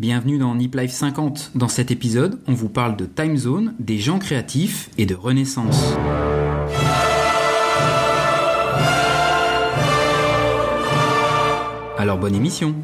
Bienvenue dans Nip Life 50. Dans cet épisode, on vous parle de time zone, des gens créatifs et de renaissance. Alors bonne émission.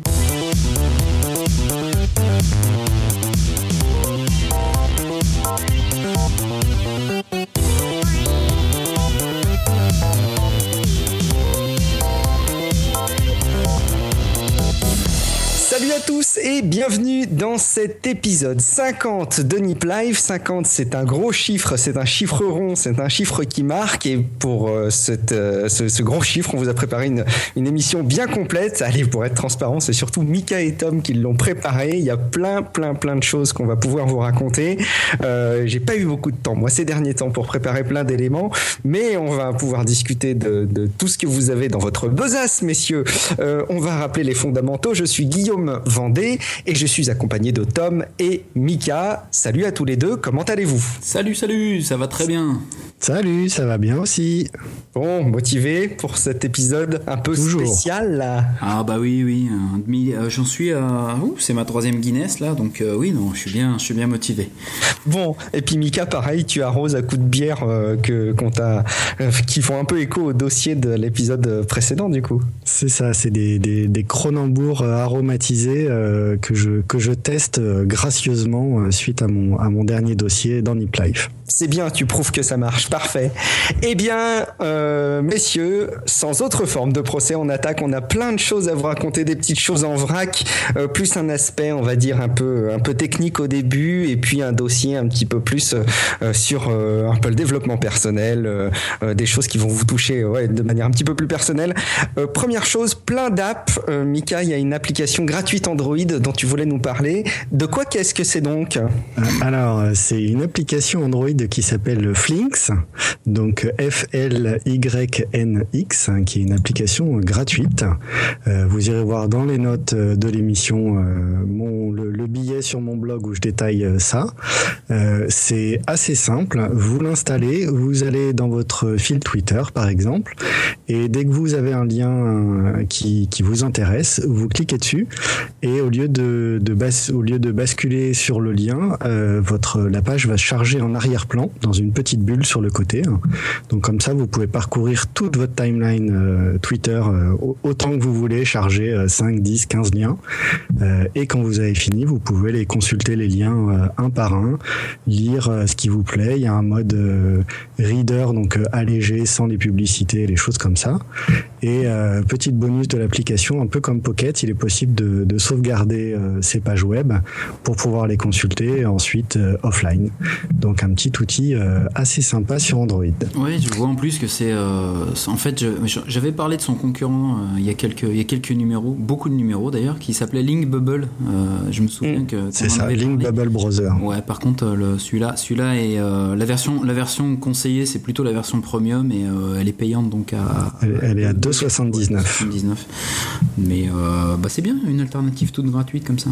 Et bienvenue dans cet épisode 50 de Nip Live. 50 c'est un gros chiffre, c'est un chiffre rond, c'est un chiffre qui marque et pour euh, euh, ce, ce chiffre on vous a préparé une, émission bien complète. Allez pour être transparent c'est surtout Mika et Tom qui l'ont préparé. Il y a plein plein plein de choses qu'on va pouvoir vous raconter. Euh, J'ai pas eu beaucoup de temps moi ces derniers temps pour préparer plein d'éléments mais on va pouvoir discuter de, de, tout ce que vous avez dans votre besace messieurs. On va rappeler les fondamentaux. Je suis Guillaume Vendée et je suis accompagné de Tom et Mika. Salut à tous les deux, comment allez-vous? Salut, salut, ça va très bien. Salut, ça va bien aussi. Bon, motivé pour cet épisode un peu Toujours. spécial là. Ah bah oui, oui, euh, j'en suis à... ouh, c'est ma troisième Guinness là, donc euh, oui, non, je suis bien, je suis bien motivé. Bon, et puis Mika, pareil, tu arroses à coups de bière euh, que qu'on t'a, euh, qui font un peu écho au dossier de l'épisode précédent du coup. C'est ça, c'est des, des, des cronenbourgs euh, aromatisés euh, que, je, que je teste gracieusement euh, suite à mon, à mon dernier dossier dans Nip Life. C'est bien, tu prouves que ça marche, parfait. Eh bien, euh, messieurs, sans autre forme de procès, on attaque. On a plein de choses à vous raconter, des petites choses en vrac, euh, plus un aspect, on va dire un peu, un peu technique au début, et puis un dossier un petit peu plus euh, sur euh, un peu le développement personnel, euh, euh, des choses qui vont vous toucher, ouais, de manière un petit peu plus personnelle. Euh, première chose, plein d'apps. Euh, Mika, il y a une application gratuite Android dont tu voulais nous parler. De quoi qu'est-ce que c'est donc? Euh, Alors, euh, c'est une application Android qui s'appelle Flinks, donc F-L-Y-N-X, hein, qui est une application gratuite. Euh, vous irez voir dans les notes euh, de l'émission euh, mon, le, le billet sur mon blog où je détaille ça. C'est assez simple. Vous l'installez, vous allez dans votre fil Twitter, par exemple, et dès que vous avez un lien qui, vous intéresse, vous cliquez dessus, et au lieu de, basculer sur le lien, la page va charger en arrière-plan dans une petite bulle sur le côté. Donc comme ça, vous pouvez parcourir toute votre timeline euh, Twitter euh, au- autant que vous voulez, charger euh, 5, 10, 15 liens. Euh, et quand vous avez fini, vous pouvez les consulter les liens un par un, lire ce qui vous plaît. Il y a un mode reader, donc allégé, sans les publicités, les choses comme ça. Et petite bonus de l'application, un peu comme Pocket, il est possible de, de sauvegarder ces pages web pour pouvoir les consulter ensuite offline. Donc un petit outil assez sympa sur Android. Oui, je vois en plus que c'est. euh, en fait, j'avais parlé de son concurrent euh, il, y a quelques, il y a quelques numéros, beaucoup de numéros d'ailleurs, qui s'appelait Link Bubble. Euh, je me souviens Mm. que. C'est ça, avait Link parlé. Bubble Browser. Ouais, par contre, euh, le- celui-là, celui-là est euh, la version, la version conseillée, c'est plutôt la version premium et euh, elle est payante donc à. Elle- elle est à 2,79. 2,79. Mais euh, bah c'est bien, une alternative toute gratuite comme ça.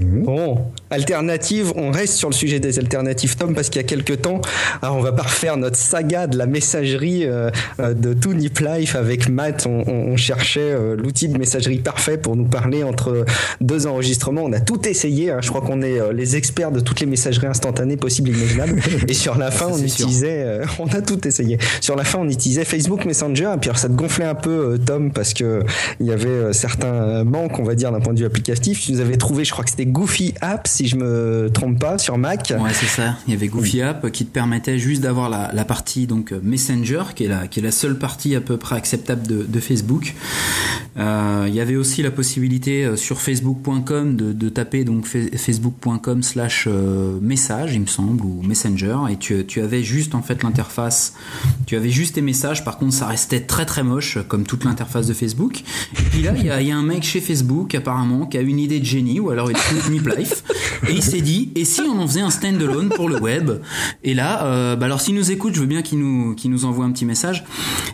Bon, alternative, on reste sur le sujet des alternatives, Tom, parce qu'il y a quelques temps, alors on va pas refaire notre saga de la messagerie euh, euh, de tout Nip Life avec Matt. On, on- on cherchait euh, l'outil de messagerie parfait pour nous parler entre deux enregistrements. On a tout essayé. hein. Je crois qu'on est les experts de toutes les messageries instantanées possibles et imaginables. Et sur la fin, on utilisait, on a tout essayé. Sur la fin, on utilisait Facebook Messenger. Et puis alors, ça te gonflait un peu, Tom, parce que il y avait certains manques, on va dire, d'un point de vue applicatif. Tu nous avais trouvé, je crois que c'était Goofy App, si je me trompe pas, sur Mac. Ouais, c'est ça. Il y avait Goofy App qui te permettait juste d'avoir la, la partie donc Messenger, qui est la, qui seule partie à peu près acceptable de, Facebook. Euh, il y avait aussi la possibilité euh, sur Facebook.com de, taper donc fa- Facebook.com slash euh, message, il me semble, ou Messenger, et tu, tu avais juste en fait l'interface. Tu avais juste tes messages. Par contre, ça restait très très moche, comme toute l'interface de Facebook. Et puis là, il y a, il y a un mec chez Facebook apparemment qui a une idée de génie, ou alors il écoute Nip Life, et il s'est dit, et si on en faisait un standalone pour le web? Et là, euh, bah alors s'il nous écoute, je veux bien qu'il nous, qu'il nous envoie un petit message.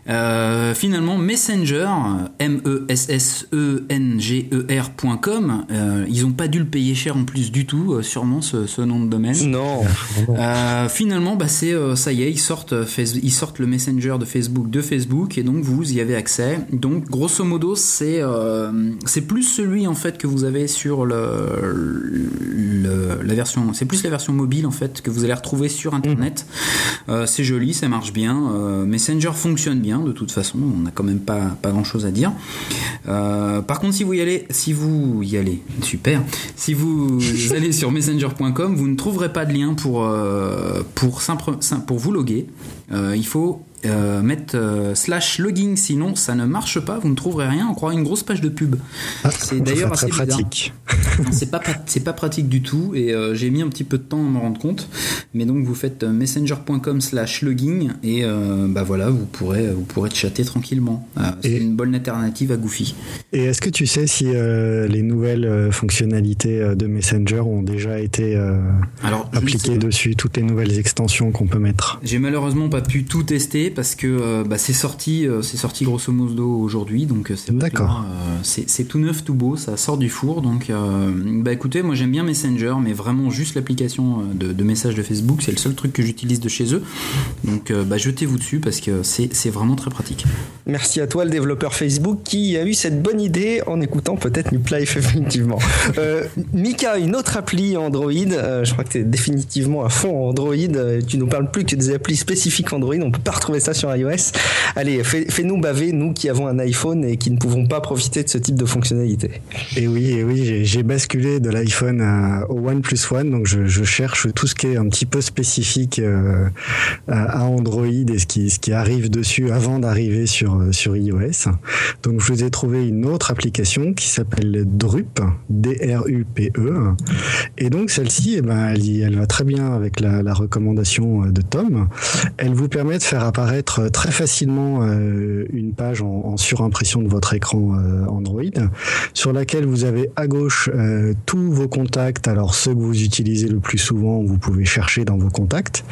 Euh, finalement, Messenger, M-E-S-S-E-N-G-E-R.com, euh, ils ont pas dû le payer cher en plus du tout, euh, sûrement ce, ce nom de domaine. Non. Finalement, bah c'est ça y est, ils sortent, ils sortent le Messenger de Facebook de Facebook et donc vous y avez accès. Donc grosso modo, c'est euh, c'est plus celui en fait que vous avez sur le, la version, c'est plus la version mobile en fait que vous allez retrouver sur Internet. Mmh. c'est joli, ça marche bien. Messenger fonctionne bien de toute façon. On n'a quand même pas pas grand chose à dire. par contre, si vous y allez, si vous y allez, super. Si vous allez sur messenger.com, vous ne trouverez pas de lien pour pour pour vous loguer. Il faut euh, mettre euh, slash logging, sinon ça ne marche pas, vous ne trouverez rien, on croit une grosse page de pub. Ah, c'est d'ailleurs assez pratique. c'est pas c'est pas pratique du tout et euh, j'ai mis un petit peu de temps à me rendre compte. Mais donc vous faites messenger.com slash logging et bah voilà, vous pourrez vous pourrez chatter tranquillement. c'est une bonne alternative à Goofy. Et est-ce que tu sais si les nouvelles fonctionnalités de Messenger ont déjà été appliquées dessus, toutes les nouvelles extensions qu'on peut mettre? J'ai malheureusement pas pu tout tester parce que euh, bah, c'est sorti, euh, c'est sorti grosso modo aujourd'hui, donc euh, c'est d'accord. c'est tout neuf, tout beau, ça sort du four, donc bah écoutez, moi j'aime bien Messenger, mais vraiment juste l'application de, de messages de Facebook, c'est le seul truc que j'utilise de chez eux, donc bah, jetez-vous dessus parce que c'est vraiment très pratique. Merci à toi le développeur Facebook qui a eu cette bonne idée en écoutant peut-être Nuplife effectivement. Mika, une autre appli Android, je crois que tu es définitivement à fond Android, tu nous parles plus que des applis spécifiques Android, on peut pas retrouver ça sur iOS. Allez, fais-nous baver, nous qui avons un iPhone et qui ne pouvons pas profiter de ce type de fonctionnalité. Et oui, et oui, j'ai basculé de l'iPhone au OnePlus One, donc je, cherche tout ce qui est un petit peu spécifique euh, à Android et ce qui, ce qui arrive dessus avant d'arriver sur, sur iOS. Donc je vous ai trouvé une autre application qui s'appelle Drup, D-R-U-P-E. Et donc celle-ci, eh ben, elle, va très bien avec la recommandation de Tom. Elle vous permet de faire apparaître très facilement euh, une page en, surimpression de votre écran euh, Android, sur laquelle vous avez à gauche euh, tous vos contacts, alors ceux que vous utilisez le plus souvent, vous pouvez chercher dans vos contacts,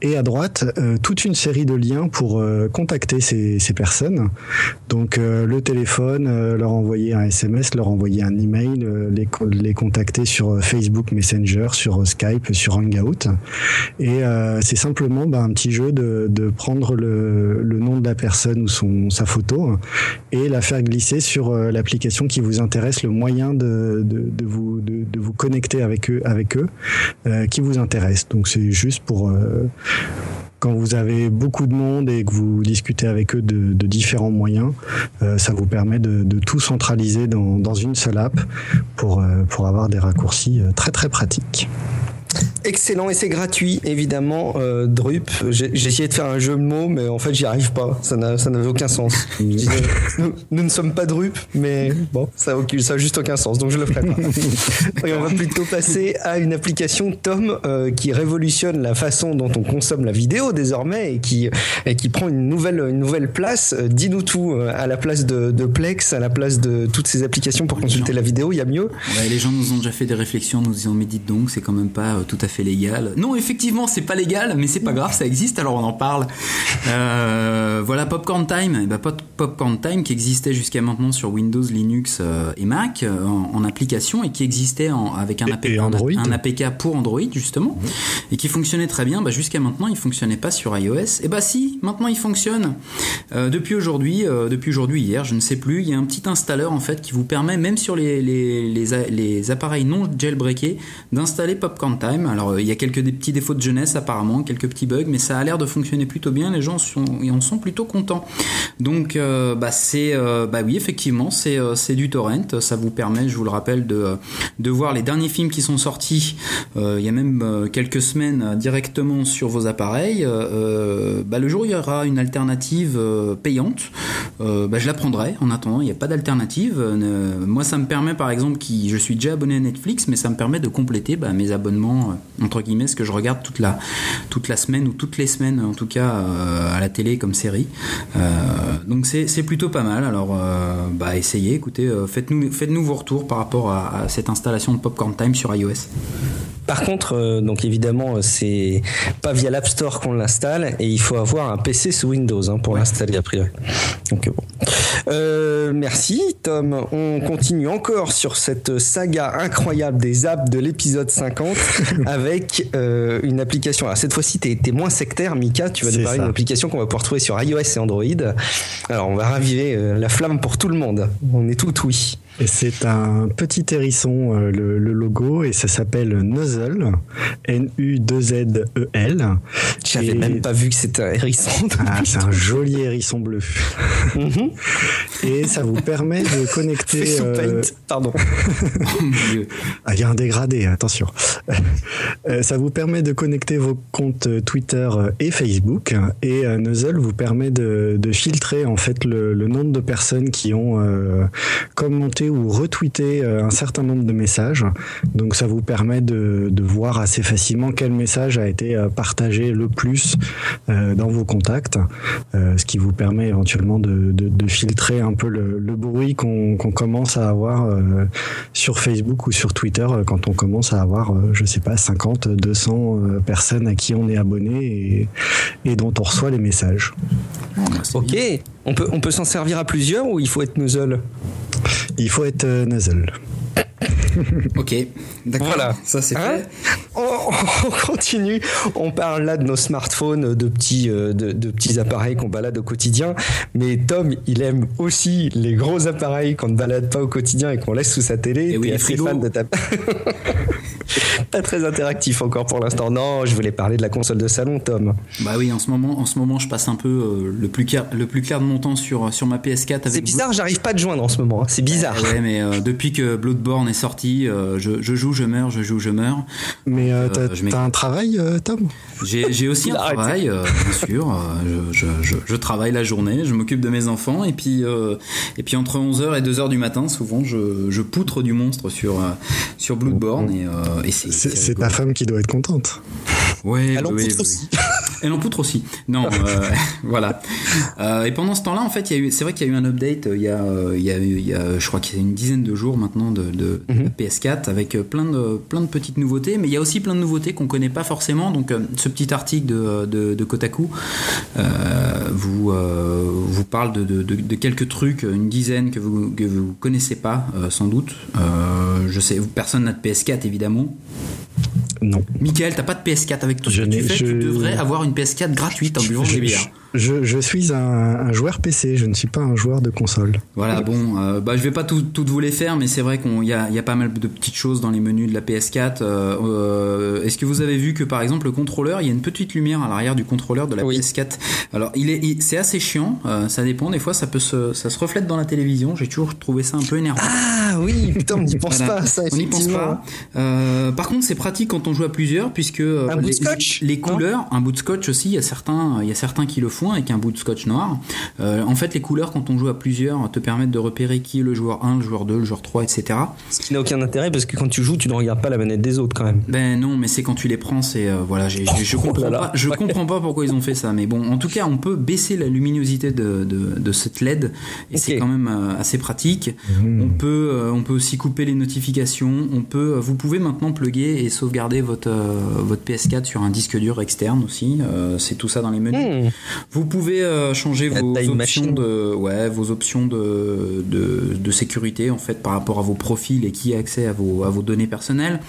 et à droite toute une série de liens pour contacter ces, personnes. Donc le téléphone, leur envoyer un SMS, leur envoyer un email, les, les contacter sur Facebook Messenger, sur Skype, sur Hangout. Et c'est simplement bah, un petit jeu de, de prendre le, nom de la personne ou son, sa photo et la faire glisser sur euh, l'application qui vous intéresse, le moyen de, de, vous, de, vous connecter avec eux, avec eux euh, qui vous intéresse. Donc c'est juste pour euh, quand vous avez beaucoup de monde et que vous discutez avec eux de, différents moyens, ça vous permet de, tout centraliser dans, dans, une seule app pour, pour avoir des raccourcis très très pratiques. Excellent et c'est gratuit évidemment euh, Drup. J'ai essayé de faire un jeu de mots mais en fait j'y arrive pas. Ça n'avait aucun sens. nous, ne sommes pas Drup mais bon ça n'a juste aucun sens donc je le ferai pas. et on va plutôt passer à une application Tom euh, qui révolutionne la façon dont on consomme la vidéo désormais et qui et qui prend une nouvelle une nouvelle place. Euh, dis-nous tout euh, à la place de, de, Plex, à la place de toutes ces applications pour consulter la vidéo. Il y a mieux? Ouais, les gens nous ont déjà fait des réflexions, nous disant mais dites donc c'est quand même pas tout à fait légal. Non, effectivement, c'est pas légal, mais c'est pas grave, ça existe, alors on en parle. Euh, voilà, Popcorn Time, eh ben, Popcorn Time qui existait jusqu'à maintenant sur Windows, Linux euh, et Mac euh, en, application et qui existait avec un, APK, un, APK pour Android justement et qui fonctionnait très bien. Bah, jusqu'à maintenant, il fonctionnait pas sur iOS. Et eh bah si, maintenant il fonctionne. depuis aujourd'hui, depuis aujourd'hui hier, je ne sais plus, il y a un petit installeur en fait qui vous permet même sur les, les, les, les appareils non jailbreakés d'installer Popcorn Time. Alors euh, il y a quelques petits défauts de jeunesse apparemment, quelques petits bugs, mais ça a l'air de fonctionner plutôt bien. Les gens sont, en sont plutôt contents. Donc euh, bah c'est euh, bah oui effectivement c'est du torrent. Ça vous permet, je vous le rappelle, de voir les derniers films qui sont sortis. il y a même quelques semaines directement sur vos appareils. bah le jour il y aura une alternative payante, bah je la prendrai. En attendant, il n'y a pas d'alternative. moi, ça me permet par exemple, qui je suis déjà abonné à Netflix, mais ça me permet de compléter bah, mes abonnements entre guillemets ce que je regarde toute la toute la semaine ou toutes les semaines en tout cas euh, à la télé comme série. Euh, donc c'est plutôt pas mal. Alors euh, bah essayez, écoutez, faites-nous faites-nous vos retours par rapport à, cette installation de Popcorn Time sur iOS. Par contre, donc évidemment, c'est pas via l'App Store qu'on l'installe et il faut avoir un PC sous Windows hein, pour l'installer a priori. Donc bon. merci Tom. On continue encore sur cette saga incroyable des apps de l'épisode 50 avec euh, une application. Alors cette fois-ci, tu es, moins sectaire, Mika. Tu vas nous parler d'une application qu'on va pouvoir trouver sur iOS et Android. Alors on va raviver euh, la flamme pour tout le monde. On est tout oui. C'est un petit hérisson, euh, le, logo, et ça s'appelle Nuzzle, N-U-2-Z-E-L. J'avais même pas vu que c'était un hérisson. Ah, c'est un joli hérisson bleu. Mhm. et ça vous permet de connecter. Euh... Pardon. ah, il y a un dégradé, attention. Euh, ça vous permet de connecter vos comptes Twitter et Facebook, et euh, Nuzzle vous permet de, filtrer en fait le, le nombre de personnes qui ont commenté ou retweeter euh, un certain nombre de messages. Donc ça vous permet de, voir assez facilement quel message a été euh, partagé le plus euh, dans vos contacts, ce qui vous permet éventuellement de, filtrer un peu le, bruit qu'on commence à avoir sur Facebook ou sur Twitter quand on commence à avoir, je sais pas, 50, 200 personnes à qui on est abonné et, dont on reçoit les messages. Ok, on peut, s'en servir à plusieurs ou il faut être nozzle il faut être euh, nasal. ok, d'accord. Voilà, ça c'est hein fait. On, continue. On parle là de nos smartphones, de petits, euh, de, petits appareils qu'on balade au quotidien. Mais Tom, il aime aussi les gros appareils qu'on ne balade pas au quotidien et qu'on laisse sous sa télé. Et oui, très fan de ta. pas très interactif encore pour l'instant. Non, je voulais parler de la console de salon, Tom. Bah oui, en ce moment, en ce moment, je passe un peu euh, le plus clair, le plus clair de mon temps sur sur ma PS4. C'est bizarre, j'arrive pas à te joindre en ce moment. Hein. C'est bizarre. ouais, mais euh, depuis que Bloodborne est sorti, euh, je, je, joue, je meurs, je joue, je meurs. Mais t'as as un travail, Tom? J'ai aussi un travail, bien sûr. Je, je, je, travaille la journée, je m'occupe de mes enfants et puis et puis entre 11h et 2h du matin, souvent, je, je poutre du monstre sur sur Bloodborne et c'est ta femme qui doit être contente. Ouais, elle en poutre aussi. Elle en poutre aussi. Non, euh, voilà. Euh, et pendant ce temps-là, en fait, c'est vrai qu'il y a eu un update. Il y a, il y a, il y a je crois qu'il y a une dizaine de jours maintenant de, de, mhm. PS4 avec plein de, plein de petites nouveautés. Mais il y a aussi plein de nouveautés qu'on connaît pas forcément. Donc, euh, ce petit article de, de, de Kotaku vous, vous parle de, de, quelques trucs, une dizaine que vous que vous connaissez pas sans doute. je sais, personne n'a de PS4 évidemment. Non. Michael, t'as pas de PS4 avec tout ce que tu fais, tu devrais avoir une PS4 gratuite en buvant des bières. Je, suis un, joueur PC, je ne suis pas un joueur de console. Voilà, bon, euh, bah, je vais pas toutes vous les faire, mais c'est vrai qu'il y a, y a pas mal de petites choses dans les menus de la PS4. Euh, euh, est-ce que vous avez vu que par exemple le contrôleur, il y a une petite lumière à l'arrière du contrôleur de la PS4 Alors, il est, c'est assez chiant, ça dépend, des fois ça peut se, ça se reflète dans la télévision, j'ai toujours trouvé ça un peu énervant. Ah oui, putain, on n'y pense pas, ça, On n'y pense pas. par contre, c'est pratique quand on joue à plusieurs, puisque un bout de scotch les, couleurs, un bout de scotch aussi, il y a certains, il y a certains qui le font avec un bout de scotch noir. Euh, en fait, les couleurs, quand on joue à plusieurs, te permettent de repérer qui est le joueur 1, le joueur 2, le joueur 3, etc. Ce qui n'a aucun intérêt parce que quand tu joues, tu ne regardes pas la manette des autres quand même. Ben non, mais c'est quand tu les prends, c'est euh, voilà, je oh comprends pas, je comprends pas pourquoi ils ont fait ça, mais bon, en tout cas, on peut baisser la luminosité de, de, cette LED et c'est quand même euh, assez pratique. Mmh. On peut on peut aussi couper les notifications. On peut vous pouvez maintenant plugger et sauvegarder votre votre PS4 sur un disque dur externe aussi. c'est tout ça dans les menus. Mmh. Vous pouvez euh, changer vos options de, ouais, vos options de, de, de, sécurité en fait par rapport à vos profils et qui a accès à vos, à vos données personnelles.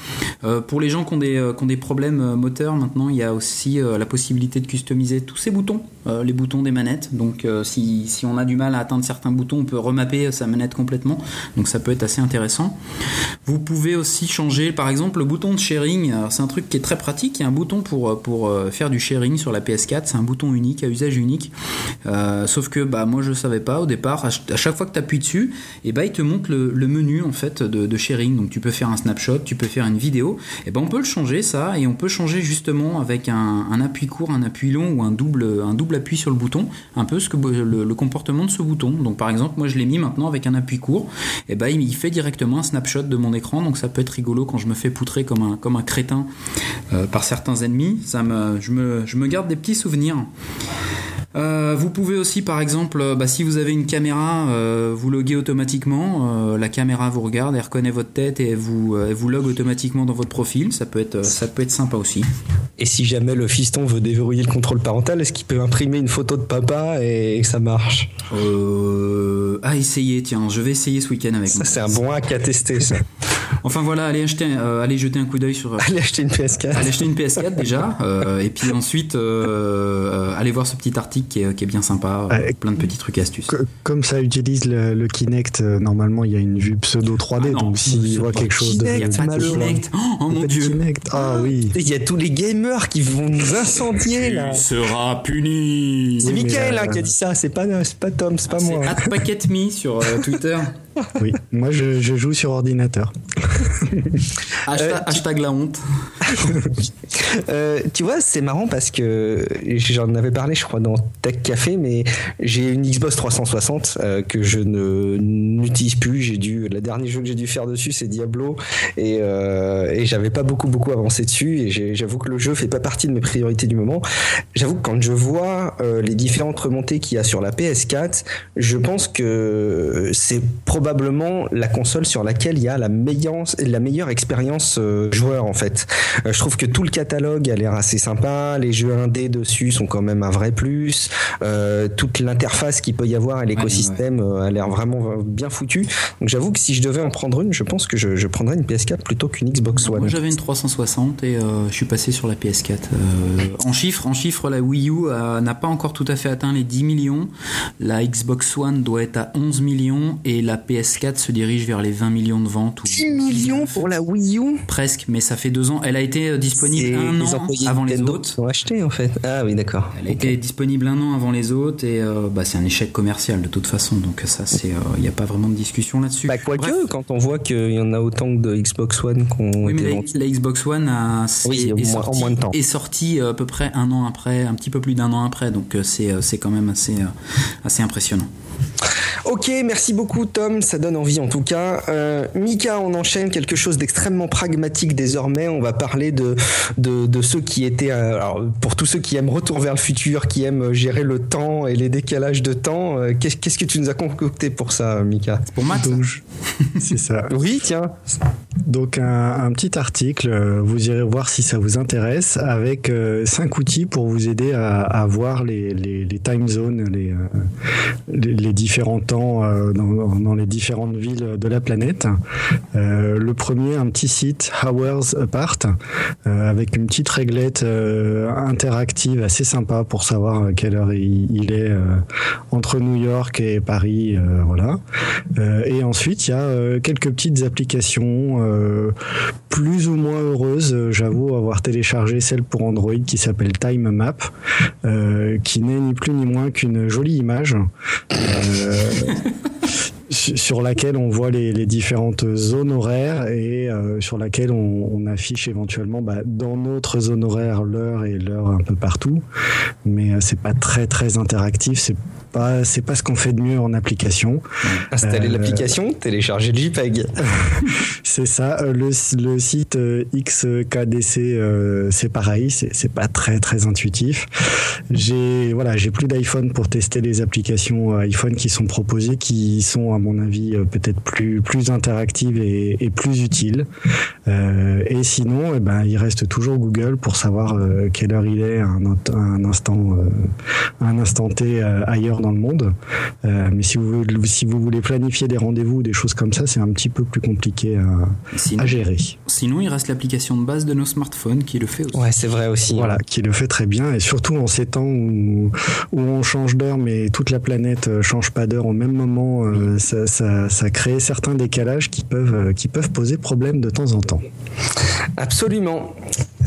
Euh, pour les gens qui ont des, euh, qui ont des problèmes moteurs, maintenant il y a aussi la possibilité de customiser tous ces boutons, les boutons des manettes. Donc si, si on a du mal à atteindre certains boutons, on peut remapper sa manette complètement. Donc ça peut être assez intéressant. Vous pouvez aussi changer par exemple le bouton de sharing. C'est un truc qui est très pratique. Il y a un bouton pour, pour faire du sharing sur la PS4. C'est un bouton unique à usage unique. Euh, sauf que bah moi je savais pas au départ. À chaque fois que tu appuies dessus, et bah il te montre le, menu en fait de, sharing. Donc tu peux faire un snapshot, tu peux faire une vidéo. Et ben on peut le changer ça et on peut changer justement avec un, appui court, un appui long ou un double un double appui sur le bouton. Un peu ce que le, comportement de ce bouton. Donc par exemple moi je l'ai mis maintenant avec un appui court. Et ben il fait directement un snapshot de mon écran. Donc ça peut être rigolo quand je me fais poutrer comme un comme un crétin euh, par certains ennemis. Ça me je me je me garde des petits souvenirs. Euh, vous pouvez aussi, par exemple, euh, bah, si vous avez une caméra, euh, vous loguer automatiquement. la caméra vous regarde, elle reconnaît votre tête et vous, vous log automatiquement dans votre profil. Ça peut être, ça peut être sympa aussi. Et si jamais le fiston veut déverrouiller le contrôle parental, est-ce qu'il peut imprimer une photo de papa et, que ça marche? Ah, essayer, tiens, je vais essayer ce week-end avec Ça, c'est un bon hack à tester, ça. Enfin voilà, allez acheter, allez jeter un coup d'œil sur. allez acheter une PS4. Allez acheter une PS4 déjà, et puis ensuite allez voir ce petit article qui est, bien sympa, avec plein de petits trucs et astuces. Comme ça utilise le, Kinect, normalement il y a une vue pseudo 3D, ah donc s'il voit quelque chose de. Il y a pas de Kinect. Oh, mon dieu. Ah oui. Il y a tous les gamers qui vont nous incendier là. Il sera puni. C'est Michael hein, qui a dit ça, c'est pas, pas Tom, c'est pas ah, moi. C'est Me sur euh, Twitter. Oui, moi je, joue sur ordinateur. hashtag, la honte. Euh, tu vois, c'est marrant parce que j'en avais parlé, je crois, dans Tech Café, mais j'ai une Xbox 360 euh, que je ne n'utilise plus. J'ai dû, le dernier jeu que j'ai dû faire dessus, c'est Diablo, et, et j'avais pas beaucoup beaucoup avancé dessus. Et j'avoue que le jeu fait pas partie de mes priorités du moment. J'avoue que quand je vois les différentes remontées qu'il y a sur la PS4, je pense que c'est probablement la console sur laquelle il y a la meilleure, la meilleure expérience euh, joueur en fait. Euh, je trouve que tout le catalogue a l'air assez sympa, les jeux indés dessus sont quand même un vrai plus, euh, toute l'interface qu'il peut y avoir et l'écosystème a l'air vraiment bien foutu. Donc j'avoue que si je devais en prendre une, je pense que je, prendrais une PS4 plutôt qu'une Xbox One. Moi j'avais une 360 et je suis passé sur la PS4. en chiffres, en chiffres, la Wii U n'a pas encore tout à fait atteint les 10 millions. La Xbox One doit être à 11 millions et la PS4 se dirige vers les 20 millions de ventes. 10 millions pour la Wii U Presque, mais ça fait deux ans. Elle a été euh, disponible un an avant les autres. Ont acheté en fait. Ah oui, d'accord. Elle a été disponible un an avant les autres et euh, bah, c'est un échec commercial de toute façon. Donc ça, c'est, il euh, n'y a pas vraiment de discussion là-dessus. Bah, quoique, quand on voit qu'il y en a autant de Xbox One qu'on. Oui, mais la, Xbox One a, est, sorti, moins de temps. est sortie à peu près un an après, un petit peu plus d'un an après. Donc c'est, c'est quand même assez, assez impressionnant. Ok, merci beaucoup Tom, ça donne envie en tout cas. Euh, Mika, on enchaîne quelque chose d'extrêmement pragmatique désormais. On va parler de, de, ceux qui étaient, euh, alors pour tous ceux qui aiment Retour vers le futur, qui aiment gérer le temps et les décalages de temps, euh, qu'est-ce que tu nous as concocté pour ça, Mika? Pour Max C'est ça. Oui, tiens. Donc un, petit article, vous irez voir si ça vous intéresse, avec cinq outils pour vous aider à, voir les, les, time zones, les, les différents temps euh, dans, les différentes villes de la planète. Euh, le premier, un petit site, Hours Apart, euh, avec une petite réglette interactive assez sympa pour savoir quelle heure il, est entre New York et Paris. voilà. et ensuite, il y a quelques petites applications plus ou moins heureuses. J'avoue avoir téléchargé celle pour Android qui s'appelle Time Map, qui n'est ni plus ni moins qu'une jolie image sur laquelle on voit les, différentes zones horaires et euh, sur laquelle on, affiche éventuellement bah, dans notre zone horaire l'heure et l'heure un peu partout. Mais euh, c'est pas très très interactif. C'est pas c'est pas ce qu'on fait de mieux en application. Installer euh, l'application, télécharger le JPEG. c'est ça. Le, le site XKDC c'est pareil. C'est pas très très intuitif. J'ai voilà j'ai plus d'iPhone pour tester les applications iPhone qui sont proposées, qui sont à mon avis euh, peut-être plus plus interactive et, et plus utile. Euh, et sinon, eh ben, il reste toujours Google pour savoir euh, quelle heure il est à un, un instant un instant T ailleurs dans le monde. mais si vous si vous voulez planifier des rendez-vous ou des choses comme ça, c'est un petit peu plus compliqué à, à, gérer. Sinon, il reste l'application de base de nos smartphones qui le fait aussi. Ouais, c'est vrai aussi. Voilà, qui le fait très bien et surtout en ces temps où, où on change d'heure mais toute la planète change pas d'heure au même moment, ça, ça, ça, crée certains décalages qui peuvent, euh, qui peuvent poser problème de temps en temps. Absolument.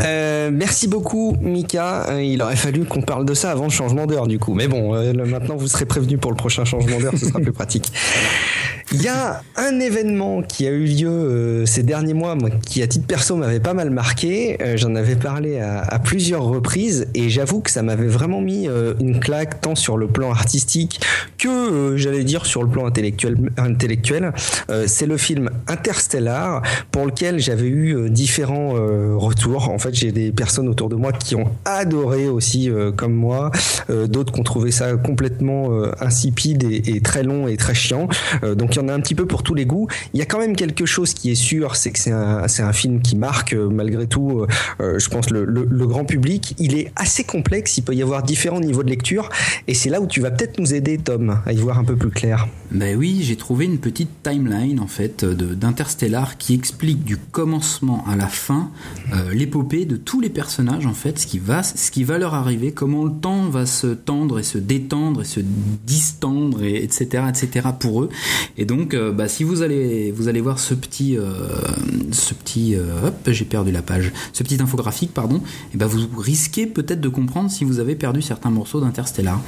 Euh, merci beaucoup, Mika. Euh, il aurait fallu qu'on parle de ça avant le changement d'heure, du coup. Mais bon, maintenant vous serez prévenu pour le prochain changement d'heure, ce sera plus pratique. Il y a un événement qui a eu lieu ces derniers mois, qui à titre perso m'avait pas mal marqué. J'en avais parlé à, plusieurs reprises et j'avoue que ça m'avait vraiment mis une claque tant sur le plan artistique que j'allais dire sur le plan intellectuel intellectuel. Euh, c'est le film Interstellar pour lequel j'avais eu euh, différents euh, retours. En fait, j'ai des personnes autour de moi qui ont adoré aussi comme moi, d'autres qui ont trouvé ça complètement insipide et, très long et très chiant. donc il y en a un petit peu pour tous les goûts. Il y a quand même quelque chose qui est sûr, c'est que c'est un, c'est un film qui marque malgré tout, je pense, le, le, grand public. Il est assez complexe, il peut y avoir différents niveaux de lecture et c'est là où tu vas peut-être nous aider, Tom. À y voir un peu plus clair. Ben oui, j'ai trouvé une petite timeline en fait d'Interstellar qui explique du commencement à la fin euh, l'épopée de tous les personnages en fait, ce qui va, ce qui va leur arriver, comment le temps va se tendre et se détendre et se distendre et etc etc pour eux. Et donc, euh, bah, si vous allez vous allez voir ce petit euh, ce petit hop j'ai perdu la page, ce petit infographique pardon, et ben vous risquez peut-être de comprendre si vous avez perdu certains morceaux d'Interstellar.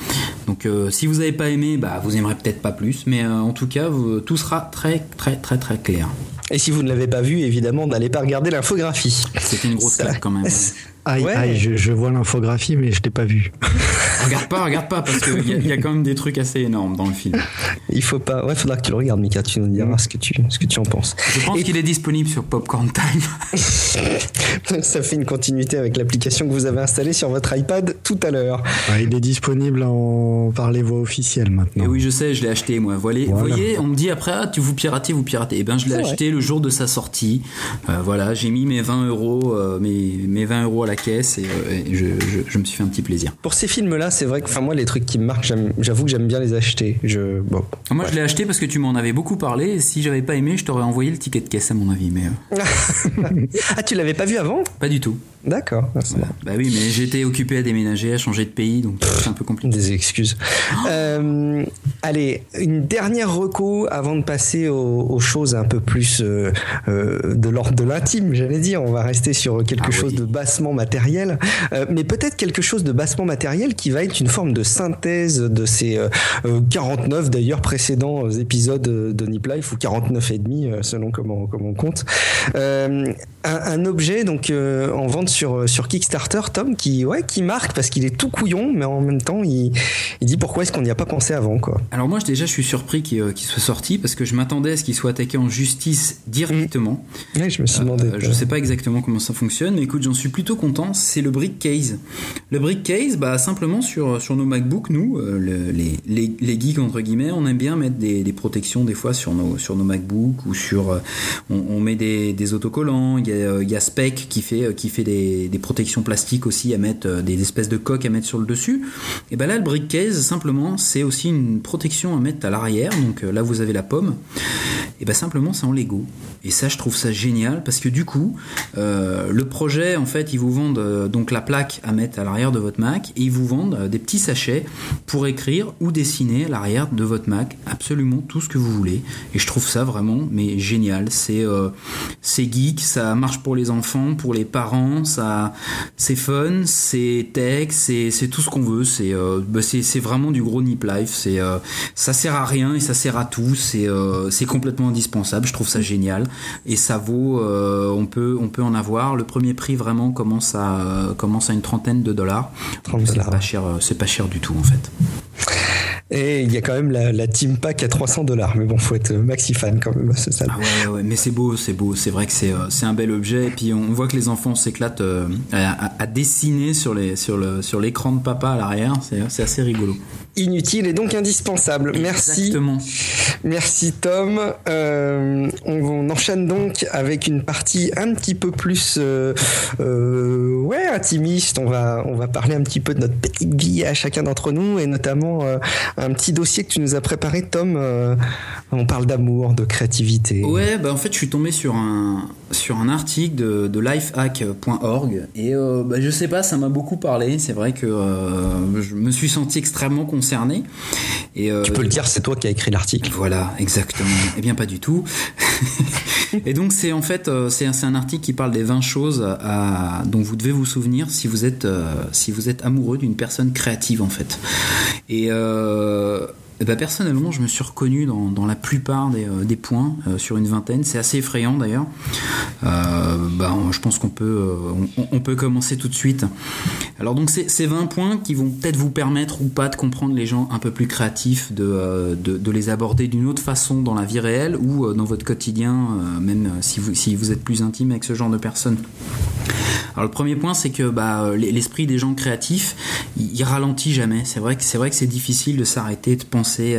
Donc si vous n'avez pas aimé, bah vous aimerez peut-être pas plus mais euh, en tout cas, tout sera très très très très clair. Et si vous ne l'avez pas vu, évidemment, n'allez pas regarder l'infographie. C'était une grosse claque quand même. Aïe, aïe, je, vois l'infographie, mais je l'ai pas vue. regarde pas, regarde pas, parce qu'il y, a quand même des trucs assez énormes dans le film. Il faut pas. Ouais, faudra que tu le regardes, Mika. Tu nous diras ce que tu, ce que tu en penses. Je pense qu'il est disponible sur Popcorn Time. Ça fait une continuité avec l'application que vous avez installée sur votre iPad tout à l'heure. il est disponible en par les voies officielles maintenant. Et oui, je sais, je l'ai acheté moi. Vous voyez, on me dit après, ah, tu vous piratez, vous piratez. Eh ben, je l'ai acheté le jour de sa sortie. Euh, voilà, j'ai mis mes 20 euros, euh, mes, mes 20 euros à la caisse et, euh, je, me suis fait un petit plaisir. Pour ces films-là, c'est vrai que, enfin, moi, les trucs qui me marquent, j'avoue que j'aime bien les acheter. Je, bon, moi, je l'ai acheté parce que tu m'en avais beaucoup parlé. Et si j'avais pas aimé, je t'aurais envoyé le ticket de caisse, à mon avis. Mais ah, tu l'avais pas vu avant? Pas du tout. D'accord. Bah oui, mais j'étais occupé à déménager, à changer de pays, donc c'est un peu compliqué. Des excuses. Euh, allez, une dernière reco avant de passer aux, choses un peu plus euh, euh, de l'ordre de l'intime, j'allais dire. On va rester sur quelque ah chose de bassement matériel, mais peut-être quelque chose de bassement matériel qui va être une forme de synthèse de ces 49 d'ailleurs précédents épisodes de Nip Life ou 49 et demi selon comment, comment on compte. Un, un, objet donc en vente sur, euh, sur Kickstarter, Tom, qui, ouais, qui marque parce qu'il est tout couillon, mais en même temps, il, il dit pourquoi est-ce qu'on n'y a pas pensé avant, quoi. Alors moi, déjà, je suis surpris qu'il euh, soit sorti parce que je m'attendais à ce qu'il soit attaqué en justice directement. Oui, je me suis demandé. Euh, je sais pas exactement comment ça fonctionne, mais écoute, j'en suis plutôt content. C'est le brick case. Le brick case, bah, simplement sur, sur nos MacBooks, nous, les, les, les, geeks, entre guillemets, on aime bien mettre des, protections des fois sur nos, sur nos MacBooks ou sur. on, met des, des autocollants. Il y a, il y a Spec qui fait, qui fait des protections plastiques aussi à mettre, euh, des espèces de coques à mettre sur le dessus. Et ben là, le brick case, simplement, c'est aussi une protection à mettre à l'arrière. Donc euh, là, vous avez la pomme. Et ben simplement, c'est en Lego. Et ça, je trouve ça génial parce que du coup, euh, le projet, en fait, ils vous vendent donc la plaque à mettre à l'arrière de votre Mac et ils vous vendent des petits sachets pour écrire ou dessiner à l'arrière de votre Mac absolument tout ce que vous voulez. Et je trouve ça vraiment mais génial. C'est c'est geek, ça marche pour les enfants, pour les parents, ça, c'est fun, c'est tech, c'est, tout ce qu'on veut. C'est, euh, bah, c'est, vraiment du gros nip life. C'est, euh, ça sert à rien et ça sert à tout. C'est, euh, c'est complètement indispensable. Je trouve ça génial et ça vaut. on peut, on peut en avoir. Le premier prix vraiment commence à, commence à une trentaine de dollars. C'est pas cher, c'est pas cher du tout en fait. Et il y a quand même la, Team Pack à 300 dollars. Mais bon, faut être maxi fan quand même, c'est ça. Ah ouais, ouais, mais c'est beau, c'est beau. C'est vrai que c'est, c'est un bel objet. Et puis on voit que les enfants s'éclatent euh, à, dessiner sur les sur le sur l'écran de papa à l'arrière. C'est assez rigolo. Inutile et donc indispensable. Merci. Merci Tom. Euh, on, enchaîne donc avec une partie un petit peu plus euh, ouais intimiste. On va on va parler un petit peu de notre petite vie à chacun d'entre nous et notamment un petit dossier que tu nous as préparé Tom. on parle d'amour, de créativité. Ouais, bah en fait je suis tombé sur un sur un article de, de lifehack.org et euh, bah, je sais pas, ça m'a beaucoup parlé. C'est vrai que euh, je me suis senti extrêmement concerné. Et, euh, tu peux le dire, c'est toi qui as écrit l'article. Voilà, exactement. eh bien, pas du tout. et donc, c'est en fait, c'est un, article qui parle des 20 choses à, dont vous devez vous souvenir si vous êtes, si vous êtes amoureux d'une personne créative, en fait. Et eh ben, personnellement, je me suis reconnu dans, la plupart des, euh, points, euh, sur une vingtaine. C'est assez effrayant d'ailleurs. Euh, ben, je pense qu'on peut, commencer tout de suite. Alors donc, ces 20 points qui vont peut-être vous permettre ou pas de comprendre les gens un peu plus créatifs, de les aborder d'une autre façon dans la vie réelle ou dans votre quotidien, même si vous, si vous êtes plus intime avec ce genre de personnes. Alors le premier point, c'est que bah, l'esprit des gens créatifs, il, il ralentit jamais. C'est vrai que c'est vrai que c'est difficile de s'arrêter, de penser penser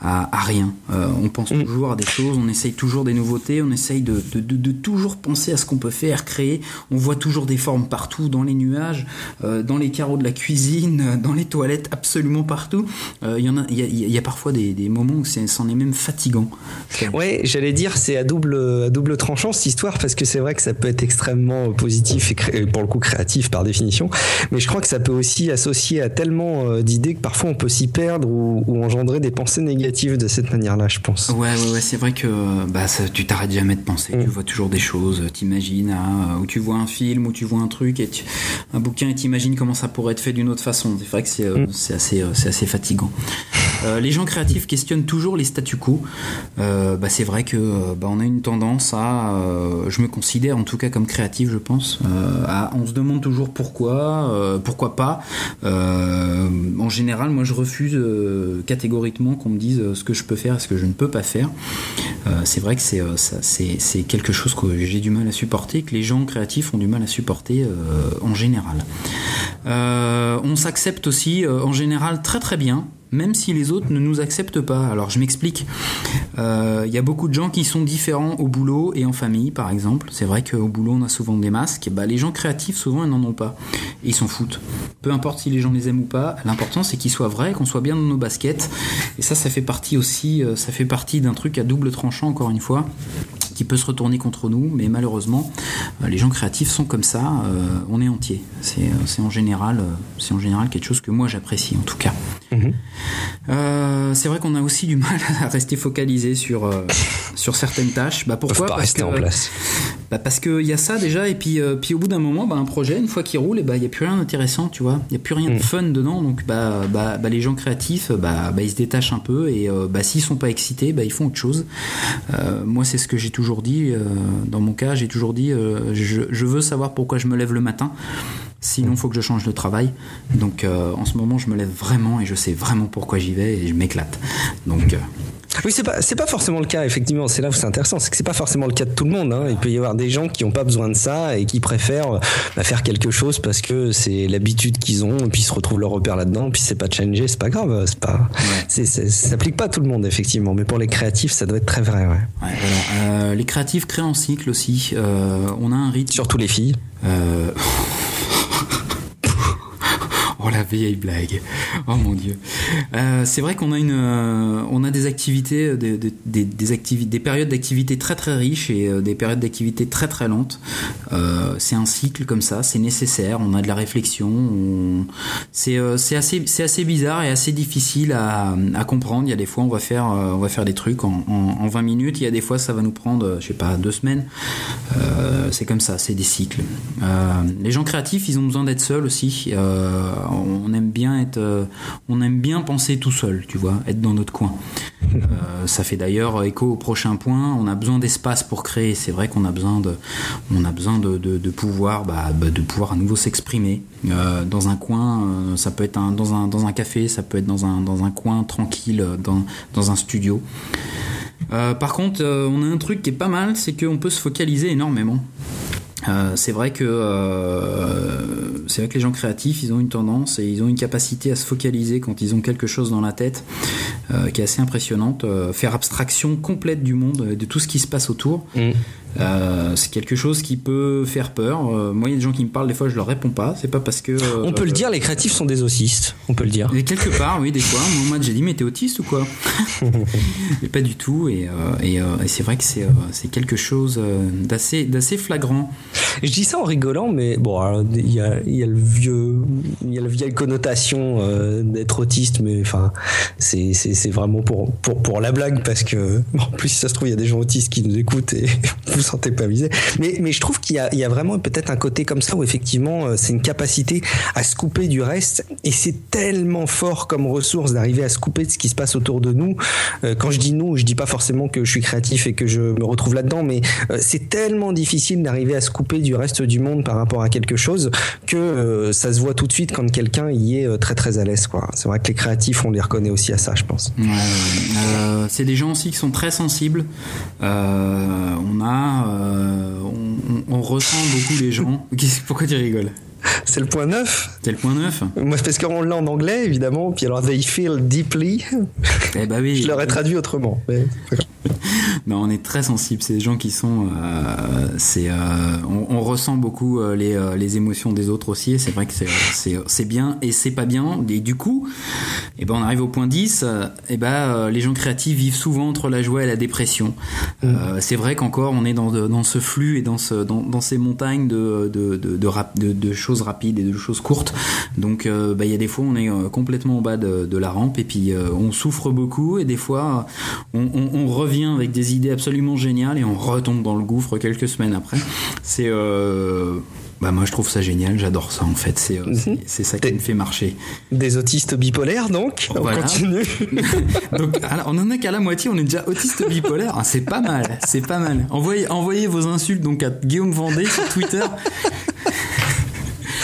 à, rien. on pense mm. toujours à des choses, on essaye toujours des nouveautés, on essaye de, de, toujours penser à ce qu'on peut faire, créer. On voit toujours des formes partout, dans les nuages, dans les carreaux de la cuisine, dans les toilettes, absolument partout. Il y en a, il y, a, parfois des, des moments où c'en est même fatigant. Ouais, j'allais dire c'est à double à double tranchant cette histoire parce que c'est vrai que ça peut être extrêmement positif et pour le coup créatif par définition, mais je crois que ça peut aussi associer à tellement euh, d'idées que parfois on peut s'y perdre ou, engendrer des pensées négatives de cette manière-là, je pense. Ouais, ouais, ouais c'est vrai que bah, tu t'arrêtes jamais de penser, tu mm. vois toujours des choses, t'imagines, hein, ou tu vois un film, ou tu vois un truc, et un bouquin, et t'imagines comment ça pourrait être fait d'une autre façon. C'est vrai que c'est euh, mm. assez, euh, assez fatigant. les gens créatifs questionnent toujours les statu quo. bah, c'est vrai que bah, on a une tendance à, je me considère en tout cas comme créatif, je pense, à, on se demande toujours pourquoi, pourquoi pas. Euh, en général, moi, je refuse euh, qu'on me dise euh, ce que je peux faire et ce que je ne peux pas faire. c'est vrai que c'est quelque chose que j'ai du mal à supporter, que les gens créatifs ont du mal à supporter en général. on s'accepte aussi en général très très bien même si les autres ne nous acceptent pas. Alors je m'explique. Il euh, y a beaucoup de gens qui sont différents au boulot et en famille, par exemple. C'est vrai qu'au boulot, on a souvent des masques. Bah, les gens créatifs, souvent, ils n'en ont pas. Ils s'en foutent. Peu importe si les gens les aiment ou pas, l'important c'est qu'ils soient vrais, qu'on soit bien dans nos baskets. Et ça, ça fait partie aussi, euh, ça fait partie d'un truc à double tranchant, encore une fois qui peut se retourner contre nous, mais malheureusement, euh, les gens créatifs sont comme ça. on est entier. C'est en général, c'est en général quelque chose que moi j'apprécie en tout cas. Mhm. Euh, c'est vrai qu'on a aussi du mal à rester focalisé sur euh, sur certaines tâches. Bah pourquoi? Pas rester en place. Bah parce qu'il y a ça déjà et puis euh, puis au bout d'un moment, bah, un projet une fois qu'il roule, et bah il y a plus rien d'intéressant, tu vois. Il y a plus rien de mm. fun dedans, donc bah, bah, bah les gens créatifs, bah, bah ils se détachent un peu et bah s'ils sont pas excités, bah ils font autre chose. moi c'est ce que j'ai toujours dit. dans mon cas, j'ai toujours dit, je, je veux savoir pourquoi je me lève le matin. Sinon, il faut que je change de travail. Donc, euh, en ce moment, je me lève vraiment et je sais vraiment pourquoi j'y vais et je m'éclate. Donc. Euh, oui, c'est pas c'est pas forcément le cas. Effectivement, c'est là où c'est intéressant, c'est que c'est pas forcément le cas de tout le monde. Hein. Il peut y avoir des gens qui n'ont pas besoin de ça et qui préfèrent bah, faire quelque chose parce que c'est l'habitude qu'ils ont et puis ils se retrouvent leur repère là-dedans. Puis c'est pas changé, c'est pas grave. C'est pas, ça s'applique pas à tout le monde effectivement, mais pour les créatifs, ça doit être très vrai. Ouais. Euh, les créatifs créent en cycle aussi. on a un rythme. Surtout les filles. Oh la vieille blague. Oh mon dieu. Euh, c'est vrai qu'on a une, euh, on a des activités, euh, des, des, des, périodes d'activité très très riches et des périodes d'activité très très lentes. c'est un cycle comme ça, c'est nécessaire. On a de la réflexion. C'est c'est assez c'est assez bizarre et assez difficile à, comprendre. Il y a des fois on va faire on va faire des trucs en, en, 20 minutes. Il y a des fois ça va nous prendre je sais pas deux semaines. c'est comme ça, c'est des cycles. les gens créatifs, ils ont besoin d'être seuls aussi on aime bien être, euh, on aime bien penser tout seul, tu vois, être dans notre coin. Euh, ça fait d'ailleurs écho au prochain point. On a besoin d'espace pour créer. C'est vrai qu'on a besoin de, on a besoin de, pouvoir, bah, bah, de pouvoir à nouveau s'exprimer euh, dans un coin. ça peut être dans un dans un café, ça peut être dans un dans un coin tranquille, dans dans un studio. par contre, on a un truc qui est pas mal, c'est qu'on peut se focaliser énormément. Euh, c'est vrai que euh, c'est vrai que les gens créatifs, ils ont une tendance et ils ont une capacité à se focaliser quand ils ont quelque chose dans la tête euh, qui est assez impressionnante. faire abstraction complète du monde, de tout ce qui se passe autour. Mm. Euh, c'est quelque chose qui peut faire peur. Euh, moi, il y a des gens qui me parlent, des fois, je leur réponds pas. C'est pas parce que. Euh, on peut le dire, les créatifs sont des autistes. On peut le dire. Et quelque part, oui, des fois. Moi, j'ai dit, mais t'es autiste ou quoi? Mais pas du tout. Et, et, et c'est vrai que c'est quelque chose d'assez d'assez flagrant. Je dis ça en rigolant, mais bon, il y a, y a le vieux, il y a la vieille connotation d'être autiste, mais enfin, c'est vraiment pour, pour pour la blague parce que en plus, si ça se trouve, il y a des gens autistes qui nous écoutent et vous sentez pas visé. Mais, je trouve qu'il y, a, vraiment peut-être un côté comme ça où effectivement euh, c'est une capacité à se couper du reste et c'est tellement fort comme ressource d'arriver à se couper de ce qui se passe autour de nous. Euh, quand je dis nous, je dis pas forcément que je suis créatif et que je me retrouve là-dedans, mais euh, c'est tellement difficile d'arriver à se couper du reste du monde par rapport à quelque chose que ça se voit tout de suite quand quelqu'un y est très très à l'aise. C'est vrai que les créatifs, on les reconnaît aussi à ça, je pense. c'est des gens aussi qui sont très sensibles. on a euh, on, ressent beaucoup les gens. Pourquoi tu rigoles? C'est le point 9 C'est le point 9 Moi, parce qu'on l'a en anglais, évidemment. Puis alors, they feel deeply. Eh bah oui. Je l'aurais traduit autrement. Mais... Non, on est très sensible. C'est des gens qui sont. Euh, c'est, euh, on, on, ressent beaucoup euh, les, les, émotions des autres aussi. Et c'est vrai que c'est, bien et c'est pas bien. Et du coup, eh ben on arrive au point 10. et ben les gens créatifs vivent souvent entre la joie et la dépression. Mm. c'est vrai qu'encore on est dans, dans ce flux et dans, ce, dans, dans ces montagnes de, de, de, de, rap, de, de choses rapides et de choses courtes. Donc bah, il y a des fois on est complètement au bas de, de la rampe et puis on souffre beaucoup et des fois on, on, on revient avec des idées absolument géniales et on retombe dans le gouffre quelques semaines après. C'est euh, bah moi je trouve ça génial, j'adore ça en fait, c'est euh, mhm. c'est ça qui me fait marcher. Des autistes bipolaires donc, on continue. donc on en a qu'à la moitié, on est déjà autiste bipolaire, ah, c'est pas mal, c'est pas mal. Envoyez, envoyez vos insultes donc à Guillaume Vendée sur Twitter.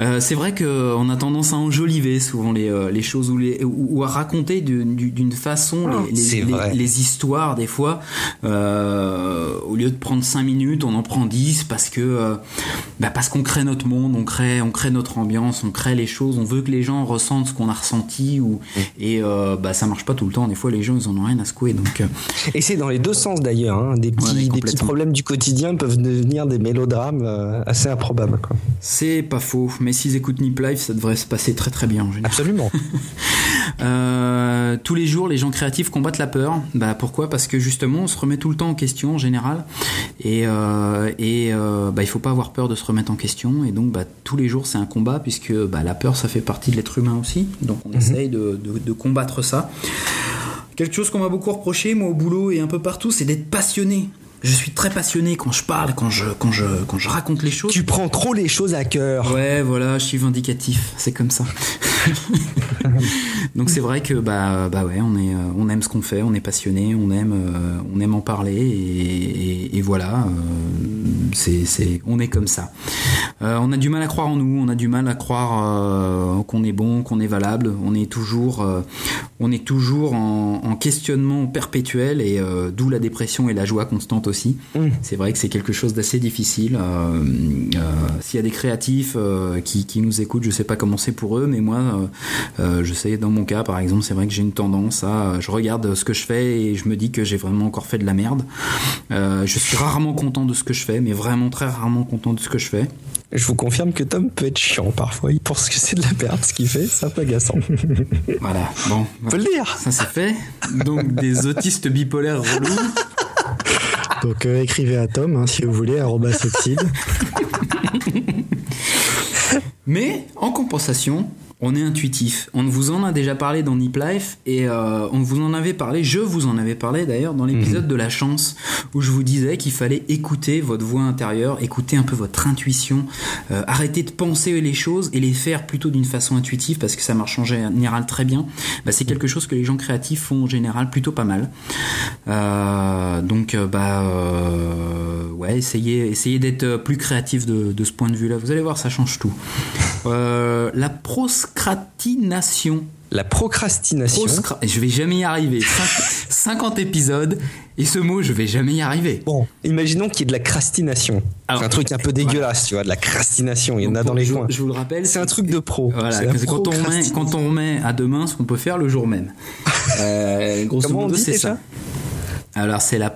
Euh, c'est vrai qu'on a tendance à enjoliver souvent les, euh, les choses ou, les, ou, à raconter d'une façon les, ah, les, les, histoires des fois. Euh, au lieu de prendre 5 minutes, on en prend 10 parce que euh, bah parce qu'on crée notre monde, on crée, on crée notre ambiance, on crée les choses, on veut que les gens ressentent ce qu'on a ressenti ou, mm. et bah, ça marche pas tout le temps. Des fois, les gens ils en ont rien à secouer. Donc, et c'est dans les deux sens d'ailleurs. Hein. Des, petits, des petits problèmes du quotidien peuvent devenir des mélodrames assez improbables. C'est pas faux mais s'ils écoutent Nip Live, ça devrait se passer très très bien en général. Absolument. euh, tous les jours, les gens créatifs combattent la peur. Bah, pourquoi? Parce que justement, on se remet tout le temps en question en général. Et, euh, et euh, bah, il faut pas avoir peur de se remettre en question. Et donc, bah, tous les jours, c'est un combat, puisque bah, la peur, ça fait partie de l'être humain aussi. Donc, on mhm. essaye de, de, de combattre ça. Quelque chose qu'on m'a beaucoup reproché, moi, au boulot et un peu partout, c'est d'être passionné je suis très passionné quand je parle, quand je, quand je, quand je raconte les choses. Tu prends trop les choses à cœur. Ouais, voilà, je suis vindicatif, c'est comme ça. Donc c'est vrai que bah, bah ouais, on est, euh, on aime ce qu'on fait, on est passionné, on aime, euh, on aime en parler et, et, voilà, euh, c'est, c'est, on est comme ça. on a du mal à croire en nous, on a du mal à croire qu'on est bon, qu'on est valable. On est toujours, on est toujours en, en questionnement perpétuel et d'où la dépression et la joie constante aussi. Mm. C'est vrai que c'est quelque chose d'assez difficile. S'il y a des créatifs qui, qui nous écoutent, je sais pas comment c'est pour eux, mais moi euh, euh, je sais, dans mon cas, par exemple, c'est vrai que j'ai une tendance à, je regarde ce que je fais et je me dis que j'ai vraiment encore fait de la merde. Euh, je suis rarement content de ce que je fais, mais vraiment très rarement content de ce que je fais. Je vous confirme que Tom peut être chiant parfois. Il pense que c'est de la merde ce qu'il fait, c'est un peu agaçant. voilà, bon. On peut le dire. Ça c'est fait. Donc des autistes bipolaires relous. Donc écrivez à Tom hein, si vous voulez, arroba Mais en compensation, on est intuitif. On vous en a déjà parlé dans Nip Life et euh, on vous en avait parlé, je vous en avais parlé d'ailleurs dans l'épisode mhm. de la chance où je vous disais qu'il fallait écouter votre voix intérieure, écouter un peu votre intuition, euh, arrêter de penser les choses et les faire plutôt d'une façon intuitive parce que ça marche en général très bien. Bah, c'est quelque chose que les gens créatifs font en général plutôt pas mal. Euh, donc bah ouais, essayez, essayez d'être plus créatif de, de, ce point de vue-là. Vous allez voir, ça change tout. la pros procrastination. La procrastination. je vais jamais y arriver. 50 épisodes et ce mot, je vais jamais y arriver. Bon, imaginons qu'il y ait de la crastination. C'est un truc un peu dégueulasse, tu vois, de la crastination. Il y en a dans les je, coins. Je vous le rappelle. C'est un truc de pro. Voilà, quand, on met, quand on remet à demain ce qu'on peut faire le jour même. Euh, grosso modo, c'est ça. Alors, c'est la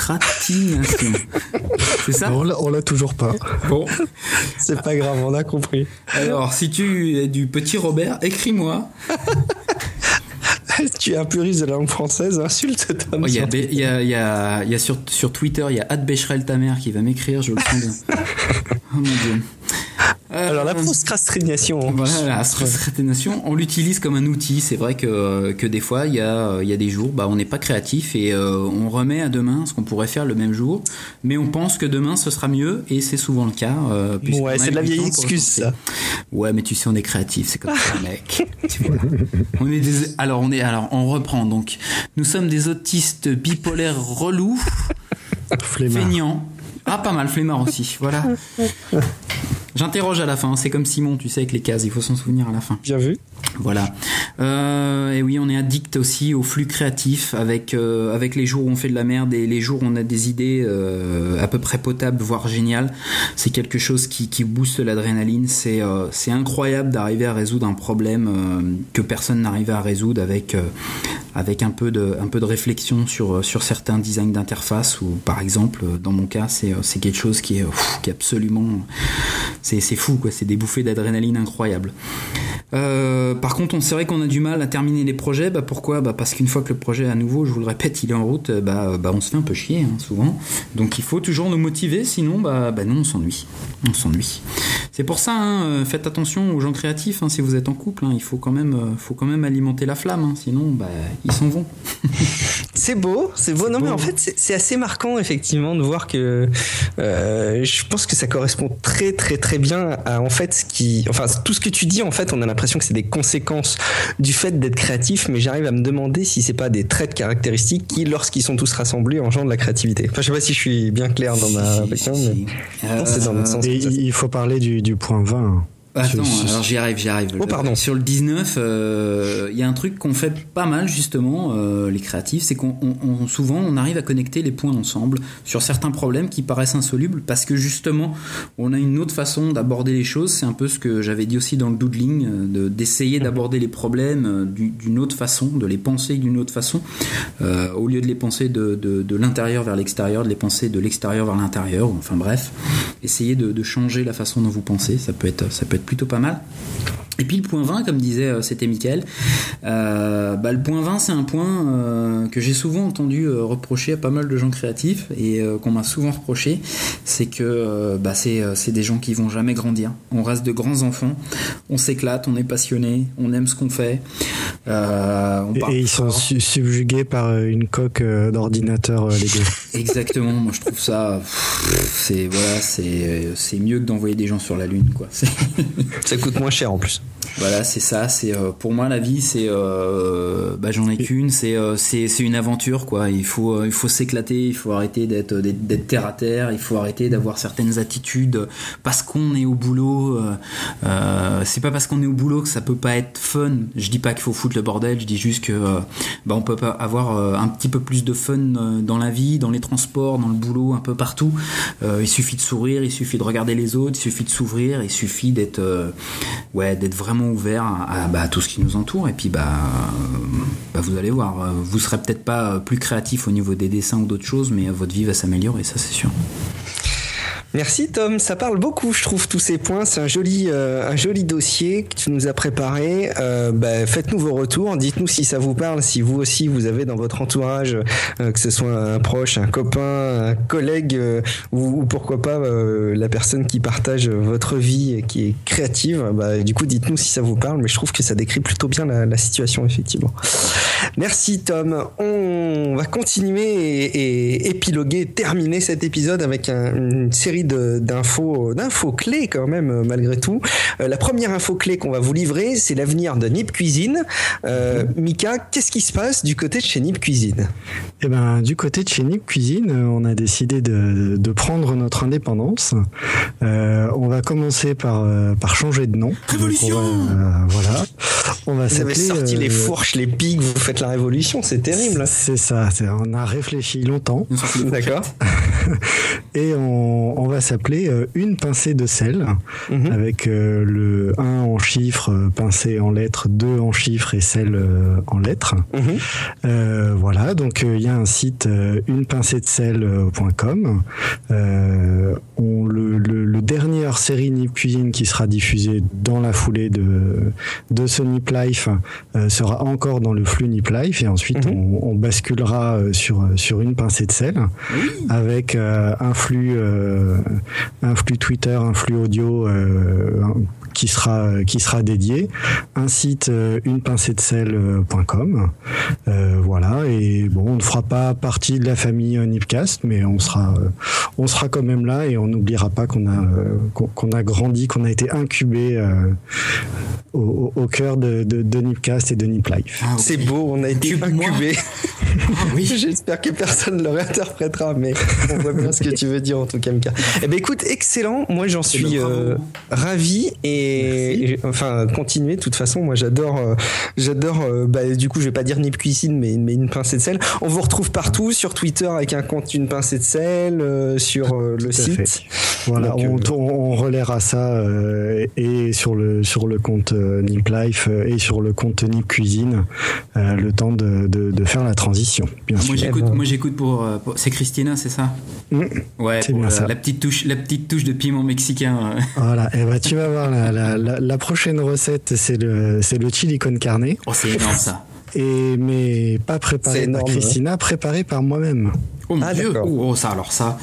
procrastination C'est ça On l'a toujours pas. Bon. C'est pas grave, on a compris. Alors, si tu es du petit Robert, écris-moi. tu es un puriste de la langue française, insulte Il y, a, y a, y a sur, sur Twitter, il y a Ad ta mère qui va m'écrire, je le sens bien. Oh mon dieu. Euh, Alors la procrastination. Voilà, la procrastination, on l'utilise comme un outil. C'est vrai que, que des fois, il y a, y a des jours, bah, on n'est pas créatif et euh, on remet à demain ce qu'on pourrait faire le même jour, mais on pense que demain ce sera mieux et c'est souvent le cas. Euh, ouais, c'est de la vieille excuse ça. Ouais, mais tu sais, on est créatif, c'est comme ça, mec. on est des... Alors on est, alors on reprend. Donc, nous sommes des autistes bipolaires relous, feignants. Ah, pas mal, flemmard aussi. Voilà. J'interroge à la fin. C'est comme Simon, tu sais, avec les cases. Il faut s'en souvenir à la fin. Bien vu. Voilà. Euh, et oui, on est addict aussi au flux créatif avec euh, avec les jours où on fait de la merde et les jours où on a des idées euh, à peu près potables, voire géniales. C'est quelque chose qui, qui booste l'adrénaline. C'est incroyable d'arriver à résoudre un problème que personne n'arrivait à résoudre avec un peu de réflexion sur certains designs d'interface ou par exemple dans mon cas c'est quelque chose qui est qui absolument c'est fou quoi. C'est des bouffées d'adrénaline incroyables. Par contre, on c'est vrai qu'on a du mal à terminer les projets. Bah pourquoi? Bah parce qu'une fois que le projet à nouveau, je vous le répète, il est en route, bah, bah on se fait un peu chier hein, souvent. Donc il faut toujours nous motiver, sinon bah, bah non, on s'ennuie. On s'ennuie. C'est pour ça, hein, euh, faites attention aux gens créatifs. Hein, si vous êtes en couple, il faut quand même, euh, faut quand même alimenter la flamme. sinon, bah ils s'en vont. C'est beau, c'est beau. Non, beau, mais en fait, c'est- c'est assez marquant, effectivement, de voir que euh, je pense que ça correspond très, très, très bien à, en fait, ce qui. Enfin, tout ce que tu dis, en fait, on a l'impression que c'est des conséquences du fait d'être créatif, mais j'arrive à me demander si c'est pas des traits de caractéristiques qui, lorsqu'ils sont tous rassemblés, engendrent la créativité. Enfin, je sais pas si je suis bien clair dans ma Si, réflexion, si, mais. si. pense que c'est dans notre Euh, sens. Et il il faut parler du, du point 20. Attends, ce- alors j'y arrive, j'y arrive. Oh, pardon. Sur le 19, euh, il y a un truc qu'on fait pas mal justement, euh, les créatifs, c'est qu'on on- on- souvent on arrive à connecter les points ensemble sur certains problèmes qui paraissent insolubles parce que justement on a une autre façon d'aborder les choses. C'est un peu ce que j'avais dit aussi dans le doodling, euh, de- d'essayer d'aborder les problèmes du- d'une autre façon, de les penser d'une autre façon, euh, au lieu de les penser de, de- de l'intérieur vers l'extérieur, de les penser de l'extérieur vers l'intérieur. Enfin bref, essayer de, de changer la façon dont vous pensez, ça peut être, ça peut être plutôt pas mal. Et puis le point 20, comme disait, euh, c'était Mickaël, euh, bah, le point 20, c'est un point euh, que j'ai souvent entendu euh, reprocher à pas mal de gens créatifs et qu'on m'a souvent reproché, c'est que bah, c'est c'est des gens qui vont jamais grandir. On reste de grands enfants, on s'éclate, on est passionné, on aime ce qu'on fait. On Et, ils sont su- subjugués par une coque d'ordinateur euh, Lego. Exactement, moi je trouve ça, c'est voilà, c'est c'est mieux que d'envoyer des gens sur la lune, quoi. Ça coûte moins cher en plus. Voilà, c'est ça. C'est euh, pour moi la vie, c'est euh, bah, j'en ai qu'une. C'est euh, c'est c'est une aventure quoi. Il faut euh, il faut s'éclater. Il faut arrêter d'être d'être terre à terre. Il faut arrêter d'avoir certaines attitudes parce qu'on est au boulot. Euh, euh, c'est pas parce qu'on est au boulot que ça peut pas être fun. Je dis pas qu'il faut foutre le bordel. Je dis juste que euh, bah, on peut pas avoir euh, un petit peu plus de fun euh, dans la vie, dans les transports, dans le boulot, un peu partout. Euh, il suffit de sourire, il suffit de regarder les autres, il suffit de s'ouvrir, il suffit d'être euh, ouais d'être vraiment ouvert bah, à tout ce qui nous entoure. Et puis bah, euh, bah vous allez voir euh, vous serez peut-être pas plus créatif au niveau des dessins ou d'autres choses mais votre vie va s'améliorer ça c'est sûr Merci Tom, ça parle beaucoup, je trouve, tous ces points. C'est un joli, euh, un joli dossier que tu nous as préparé. Euh, bah, Faites-nous vos retours, dites-nous si ça vous parle, si vous aussi vous avez dans votre entourage, euh, que ce soit un proche, un copain, un collègue, ou, ou pourquoi pas la personne qui partage votre vie et qui est créative. Bah, du coup, dites-nous si ça vous parle, mais je trouve que ça décrit plutôt bien la, situation, effectivement. Merci Tom. On va continuer et, épiloguer, terminer cet épisode avec un- une série d'infos, d'infos clés quand même euh, malgré tout. Euh, la première info clé qu'on va vous livrer, c'est l'avenir de Nip Cuisine. Euh, Mika, qu'est-ce qui se passe du côté de chez Nip Cuisine? Eh ben, du côté de chez Nip Cuisine, on a décidé de, de prendre notre indépendance. Euh, on va commencer par, euh, par changer de nom. Révolution Donc, on va, euh, Voilà. On va Vous avez s'appeler. sorti les fourches, les pics, vous faites la révolution, c'est terrible. C'est ça. On a réfléchi longtemps D'accord et on, on va s'appeler euh, une pincée de sel Mhm. avec euh, le 1 en chiffres, euh, pincée en lettres, 2 en chiffres et sel en lettres. Mhm. Voilà, donc il y a un site euh, unepincée-de-sel.com. Euh, on le, le, le dernier hors série Nip Cuisine qui sera diffusé dans la foulée de, de ce Nip Life sera encore dans le flux Nip Life et ensuite Mhm. on, on basculera sur, sur une pincée de sel avec euh, un flux euh, un flux Twitter, un flux audio euh, qui sera qui dédié, un site une pincée de voilà et ne fera pas partie de la famille Nipcast, mais on sera on sera quand même là et on n'oubliera pas qu'on a qu'on a grandi, qu'on a été incubé au, au, cœur de, de, de, Nipcast et de Nip Life. Ah, C'est beau, on a été incubé. Ah, oui. J'espère que personne ne le réinterprétera, mais on voit bien ce que tu veux dire en tout cas, Mika. Eh ben écoute, excellent. Moi, j'en suis euh, ravi et, enfin continuer. De toute façon, moi, j'adore, euh, j'adore. Euh, bah, du coup, je vais pas dire Nip Cuisine, mais, mais une pincée de sel. On vous retrouve partout sur Twitter avec un compte une pincée de sel, sur le site. Voilà, on, on, relaiera ça et sur le sur le compte Nip Life et sur le compte Nip Cuisine, le temps de, de, de faire la transition. Bien moi, j'écoute, moi j'écoute pour, c'est Christina, c'est ça? Mmh. Ouais, c'est bien ça. La petite touche, la petite touche de piment mexicain. Voilà, et bah tu vas voir la, la, la, prochaine recette, c'est le c'est le chili con carne. Oh, c'est énorme ça. Et mais pas préparé par Christina, préparé par moi-même. Oh mon ah, dieu, oh, oh, ça alors ça,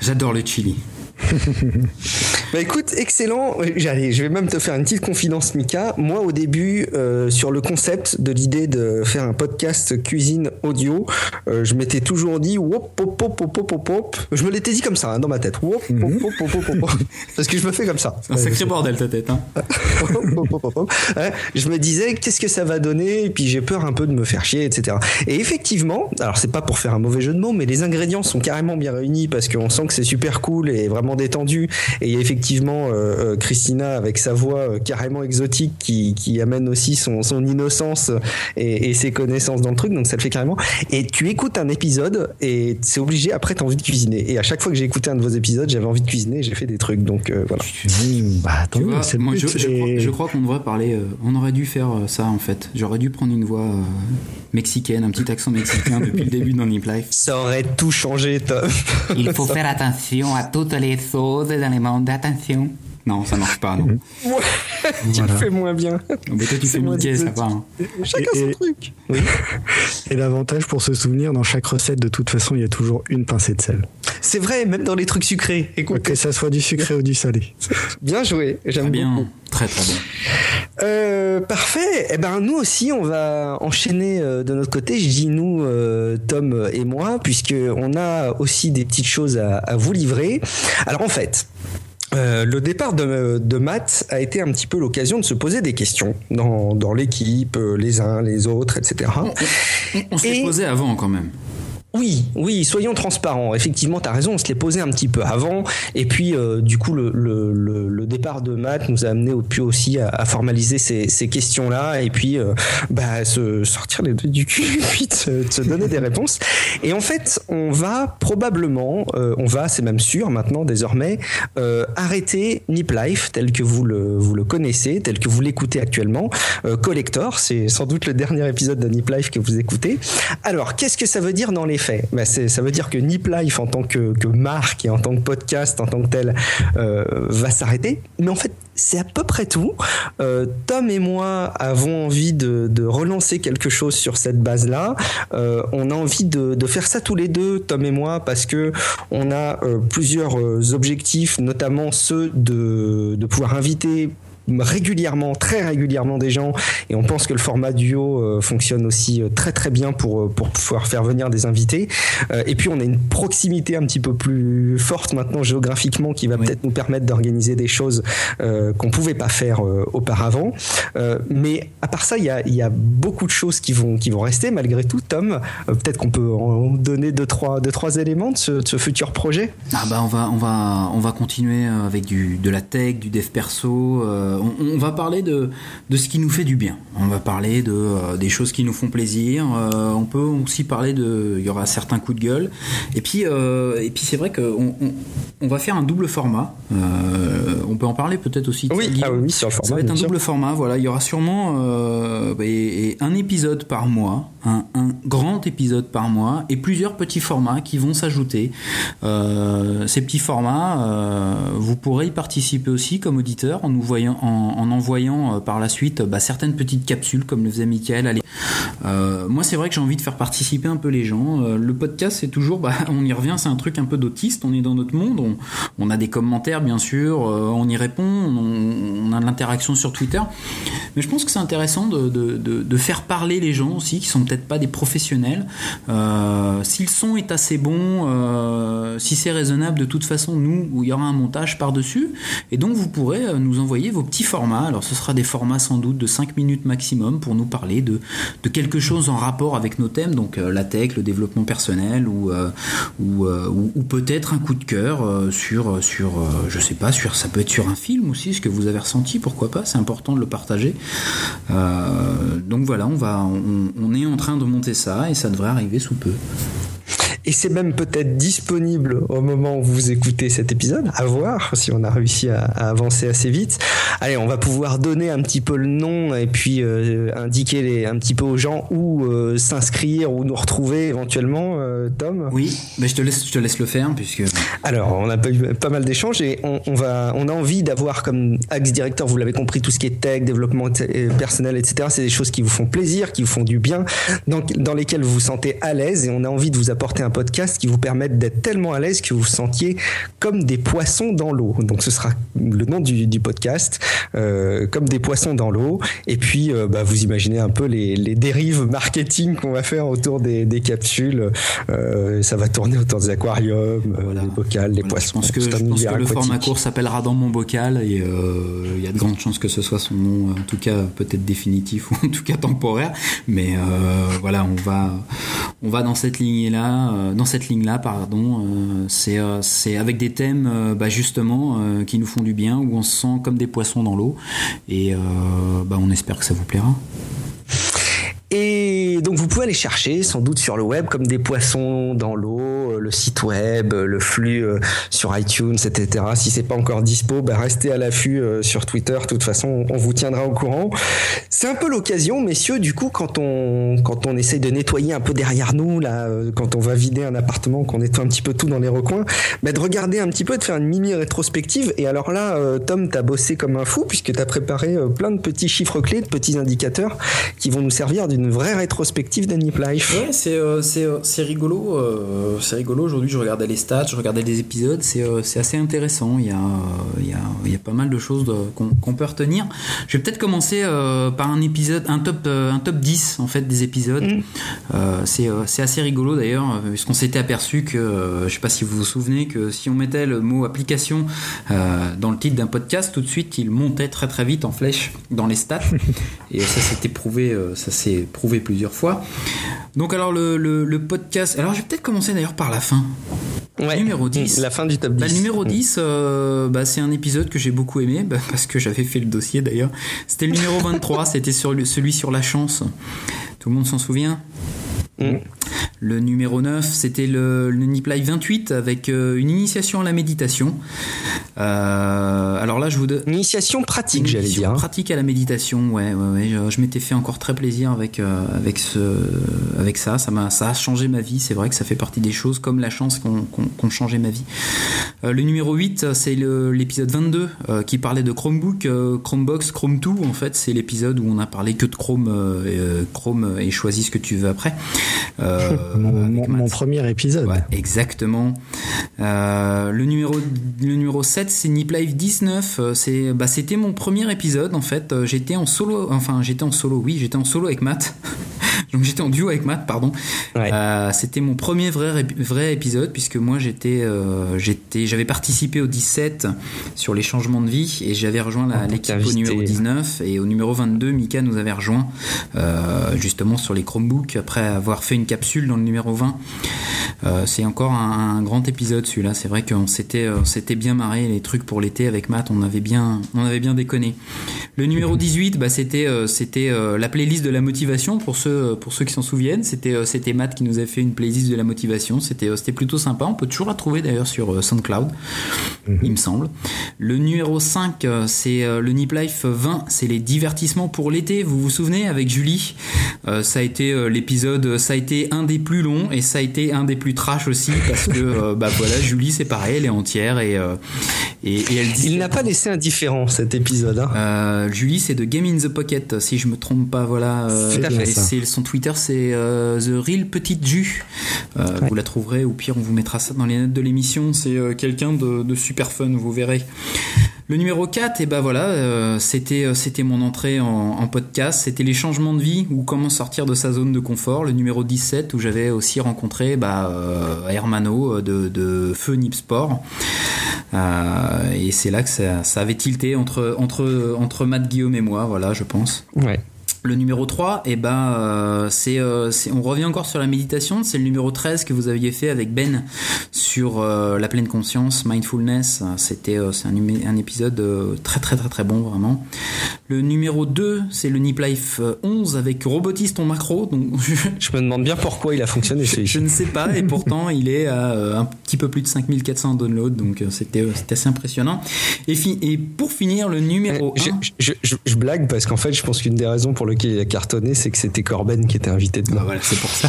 j'adore le chili. bah écoute, excellent. J'allais, je vais même te faire une petite confidence, Mika. Moi, au début, euh, sur le concept de l'idée de faire un podcast cuisine audio, euh, je m'étais toujours dit, wop, pop, pop, pop, pop, pop. Je me l'étais dit comme ça, hein, dans ma tête. Wop, pop, pop, pop, pop, pop, Parce que je me fais comme ça. C'est un sacré bordel, ta tête, hein. je me disais, qu'est-ce que ça va donner? Et puis, j'ai peur un peu de me faire chier, etc. Et effectivement, alors c'est pas pour faire un mauvais jeu de mots, mais les ingrédients sont carrément bien réunis parce qu'on sent que c'est super cool et vraiment détendu. Et il y a effectivement euh, euh, Christina avec sa voix euh, carrément exotique qui, qui amène aussi son, son innocence et, et, ses connaissances dans le truc. Donc ça le fait carrément. Et tu écoutes un épisode et c'est obligé après t'as envie de cuisiner. Et à chaque fois que j'ai écouté un de vos épisodes, j'avais envie de cuisiner. J'ai fait des trucs. Donc voilà. bah attends, c'est moi, je, je, crois, qu'on devrait parler. on aurait dû faire ça en fait. J'aurais dû prendre une voix mexicaine, un petit accent mexicain depuis le début de Nip Life. Ça aurait tout changé, Tom. Il faut faire attention à toutes les choses dans les mondes d'attention. Non, ça marche pas, non. Ouais, tu le fais moins bien. Mais toi, tu fais Mickey, ça va. Hein. Chacun son truc. Oui. Et l'avantage pour se souvenir, dans chaque recette, de toute façon, il y a toujours une pincée de sel. C'est vrai, même dans les trucs sucrés. Écoute. Que ça soit du sucré ou du salé. Bien joué, j'aime bien. Très très bien. Euh, parfait. Eh ben nous aussi, on va enchaîner euh, de notre côté. Je dis nous, euh, Tom et moi, puisque on a aussi des petites choses à, à vous livrer. Alors en fait. Euh, le départ de, de, Matt a été un petit peu l'occasion de se poser des questions dans, dans l'équipe, les uns, les autres, etc. On, on, on s'est posé avant quand même. Oui, oui, soyons transparents. Effectivement, tu as raison, on se l'est posé un petit peu avant. Et puis, euh, du coup, le, le, le, départ de Matt nous a amené au aussi à, à formaliser ces, ces questions-là et puis euh, bah, se sortir les deux du cul puis de, se donner des réponses. Et en fait, on va probablement, euh, on va, c'est même sûr maintenant désormais, arrêter Nip Life tel que vous le, vous le connaissez, tel que vous l'écoutez actuellement. Collector, c'est sans doute le dernier épisode de Nip Life que vous écoutez. Alors, qu'est-ce que ça veut dire dans les Bah, ça veut dire que Nip Life en tant que, marque et en tant que podcast, en tant que tel, euh, va s'arrêter. Mais en fait, c'est à peu près tout. Euh, Tom et moi avons envie de, relancer quelque chose sur cette base-là. Euh, on a envie de, faire ça tous les deux, Tom et moi, parce que on a plusieurs objectifs, notamment ceux de pouvoir inviter régulièrement, très régulièrement des gens et on pense que le format duo euh, fonctionne aussi euh, très très bien pour, euh, pour pouvoir faire venir des invités. et puis on a une proximité un petit peu plus forte maintenant géographiquement qui va peut-être nous permettre d'organiser des choses qu'on pouvait pas faire auparavant. mais à part ça, il y a, y a, beaucoup de choses qui vont, qui vont rester malgré tout. Tom, peut-être qu'on peut en donner deux trois, deux, trois éléments de ce, de ce, futur projet. Ah bah on va, on va, on va continuer avec du, de la tech, du dev perso on, va parler de, de ce qui nous fait du bien. On va parler de, euh, des choses qui nous font plaisir. Euh, on peut aussi parler de. Il y aura certains coups de gueule. Et puis, euh, et puis c'est vrai qu'on on, on, va faire un double format. on peut en parler peut-être aussi. Oui, ah oui, sur le format. Ça va être un double format. Voilà, il y aura sûrement et, un épisode par mois, un, un, grand épisode par mois, et plusieurs petits formats qui vont s'ajouter. ces petits formats, vous pourrez y participer aussi comme auditeur en nous voyant en, envoyant euh, par la suite bah, certaines petites capsules comme le faisait Michael. Euh, moi, c'est vrai que j'ai envie de faire participer un peu les gens. Euh, le podcast, c'est toujours, bah, on y revient, c'est un truc un peu d'autiste. On est dans notre monde, on, a des commentaires, bien sûr, on, y répond, on, a de l'interaction sur Twitter. Mais je pense que c'est intéressant de, faire parler les gens aussi qui sont peut-être pas des professionnels. Euh, si le son est assez bon, si c'est raisonnable, de toute façon, nous, il y aura un montage par-dessus. Et donc, vous pourrez nous envoyer vos petits formats. Alors, ce sera des formats sans doute de 5 minutes maximum pour nous parler de, de quelque chose en rapport avec nos thèmes, donc la tech, le développement personnel ou, ou, ou, peut-être un coup de cœur sur, sur je sais pas, sur, ça peut être sur un film aussi, ce que vous avez ressenti, pourquoi pas, c'est important de le partager. donc voilà, on, va, on est en train de monter ça et ça devrait arriver sous peu et c'est même peut-être disponible au moment où vous écoutez cet épisode, à voir si on a réussi à, avancer assez vite. Allez, on va pouvoir donner un petit peu le nom et puis euh, indiquer les, un petit peu aux gens où euh, s'inscrire ou nous retrouver éventuellement, euh, Tom. Oui, mais je te laisse, je te laisse le faire puisque. Alors, on a pas eu pas mal d'échanges et on, on, va, on a envie d'avoir comme axe directeur, vous l'avez compris, tout ce qui est tech, développement personnel, etc. C'est des choses qui vous font plaisir, qui vous font du bien, dans, dans lesquelles vous vous sentez à l'aise et on a envie de vous apporter un podcast qui vous permettent d'être tellement à l'aise que vous vous sentiez comme des poissons dans l'eau. Donc ce sera le nom du, podcast, euh, comme des poissons dans l'eau. Et puis euh, bah, vous imaginez un peu les, dérives marketing qu'on va faire autour des, capsules. Euh, ça va tourner autour des aquariums, les bocals, les poissons. Je pense que, le format court s'appellera dans mon bocal et il y a de grandes chances que ce soit son nom, en tout cas peut-être définitif ou en tout cas temporaire. Mais voilà, on va, on va dans cette là euh, cette ligne-là, pardon. Euh, euh, c'est avec des thèmes bah, justement qui nous font du bien, où on se sent comme des poissons dans l'eau. Et bah, on espère que ça vous plaira. Donc vous pouvez aller chercher sans doute sur le web comme des poissons dans l'eau, le site web, le flux sur iTunes, etc. Si c'est pas encore dispo, bah restez à l'affût sur Twitter. De toute façon, on vous tiendra au courant. C'est un peu l'occasion, messieurs, du coup, quand on quand on essaye de nettoyer un peu derrière nous, quand on va vider un appartement, qu'on nettoie un petit peu tout dans les recoins, bah, de regarder un petit peu, de faire une mini rétrospective. Et alors là, Tom, t'as bossé comme un fou puisque t'as préparé plein de petits chiffres clés, de petits indicateurs qui vont nous servir d'une une vraie rétrospective de Nip Life. Ouais, c'est euh, euh, rigolo. Euh, c'est rigolo. Aujourd'hui, je regardais les stats, je regardais des épisodes. C'est assez intéressant. Il y, a, il, y a, il y a pas mal de choses qu'on peut retenir. Je vais peut-être commencer par un épisode, un top, un top 10 en fait des épisodes. Mm. c'est assez rigolo d'ailleurs, puisqu'on s'était aperçu que, je sais pas si vous vous souvenez, que si on mettait le mot application dans le titre d'un podcast, tout de suite il montait très très vite en flèche dans les stats. Et ça s'était prouvé, ça s'est prouvé plusieurs fois. Donc alors le, le, podcast, alors je vais peut-être commencer d'ailleurs par la fin. numéro 10. La fin du top 10. Bah, numéro 10, euh, bah, c'est un épisode que j'ai beaucoup aimé, bah, parce que j'avais fait le dossier d'ailleurs. C'était le numéro 23, c'était sur celui sur la chance. Tout le monde s'en souvient? Mm. Le numéro 9, c'était le, le Nip Live 28 avec euh, une initiation à la méditation. Euh, alors là, je vous donne. Initiation pratique, j'allais dire. Hein. Pratique à la méditation, ouais, ouais, ouais. Je, m'étais fait encore très plaisir avec, euh, avec, ce, avec ça. Ça, m'a, ça a changé ma vie. C'est vrai que ça fait partie des choses comme la chance qu'on, qu'on, changé ma vie. le numéro 8, c'est l'épisode 22 qui parlait de Chromebook, Chromebox, Chrome 2. En fait, c'est l'épisode où on a parlé que de Chrome, Chrome et choisis ce que tu veux après. Mon, premier épisode. exactement. Euh, le, numéro, le numéro 7, c'est Nip Live 19. Euh, c'est, bah, c'était mon premier épisode en fait. Euh, j'étais en solo, enfin j'étais en solo, oui, j'étais en solo avec Matt. Donc j'étais en duo avec Matt, pardon. c'était mon premier vrai, vrai épisode puisque moi j'étais, j'étais, j'avais participé au 17 sur les changements de vie et j'avais rejoint l'équipe au numéro 19 et au numéro 22, Mika nous avait rejoint justement sur les Chromebooks après avoir fait une capsule dans le numéro 20. Euh, c'est encore un, grand épisode celui-là. C'est vrai qu'on s'était, euh, s'était bien marré les trucs pour l'été avec Matt. On avait bien, on avait bien déconné. Le numéro 18, bah, c'était, euh, c'était la playlist de la motivation pour ceux, pour ceux qui s'en souviennent. C'était, c'était Matt qui nous a fait une playlist de la motivation. C'était, c'était plutôt sympa. On peut toujours la trouver d'ailleurs sur SoundCloud, mhm. il me semble. Le numéro 5, c'est le Nip Life 20. C'est les divertissements pour l'été. Vous vous souvenez avec Julie Ça a été l'épisode, ça a été un des plus longs et ça a été un des plus trash aussi parce que euh, bah voilà Julie c'est pareil elle est entière et euh, et, elle dit il n'a pas laissé indifférent cet épisode hein. euh, Julie c'est de Game in the Pocket si je me trompe pas voilà c'est son Twitter c'est the real petite Ju vous la trouverez ou pire on vous mettra ça dans les notes de l'émission c'est quelqu'un de, de super fun vous verrez Le numéro 4, et ben voilà, euh, c'était euh, c'était mon entrée en, podcast, c'était les changements de vie ou comment sortir de sa zone de confort. Le numéro 17 où j'avais aussi rencontré bah, euh, Hermano de, de Feu Nip Sport. et c'est là que ça, ça, avait tilté entre, entre, entre Matt Guillaume et moi, voilà, je pense. Ouais. Le numéro 3, et eh ben, euh, euh, c'est, on revient encore sur la méditation, c'est le numéro 13 que vous aviez fait avec Ben sur euh, la pleine conscience, mindfulness. C'était c'est un, un, épisode très très très très bon vraiment. Le numéro 2, c'est le Nip Life 11 avec Robotiste en macro. Donc je me demande bien pourquoi il a fonctionné je, je ne sais pas, et pourtant il est à un petit peu plus de 5400 downloads, donc c'était, c'était assez impressionnant. Et, et pour finir, le numéro 1. Je, je, je blague parce qu'en fait, je pense qu'une des raisons pour qui a cartonné, c'est que c'était Corben qui était invité dedans. Bah voilà, c'est pour ça.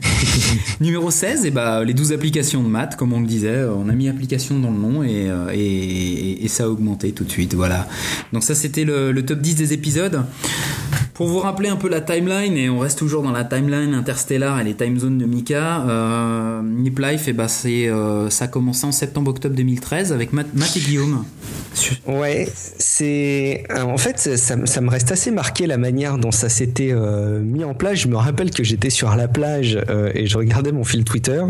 Numéro 16, et eh bah, les 12 applications de maths, comme on le disait, on a mis application dans le nom et, euh, et, et, ça a augmenté tout de suite. Voilà. Donc ça, c'était le, le top 10 des épisodes. Pour vous rappeler un peu la timeline, et on reste toujours dans la timeline interstellar et les time zones de Mika, euh, Nip Life, et eh bah c'est, euh, ça a commencé en septembre-octobre 2013 avec Matt, et Guillaume. Ouais, c'est. En fait, ça, me reste assez marqué la manière dont ça s'était euh, mis en place. Je me rappelle que j'étais sur la plage euh, et je regardais mon fil Twitter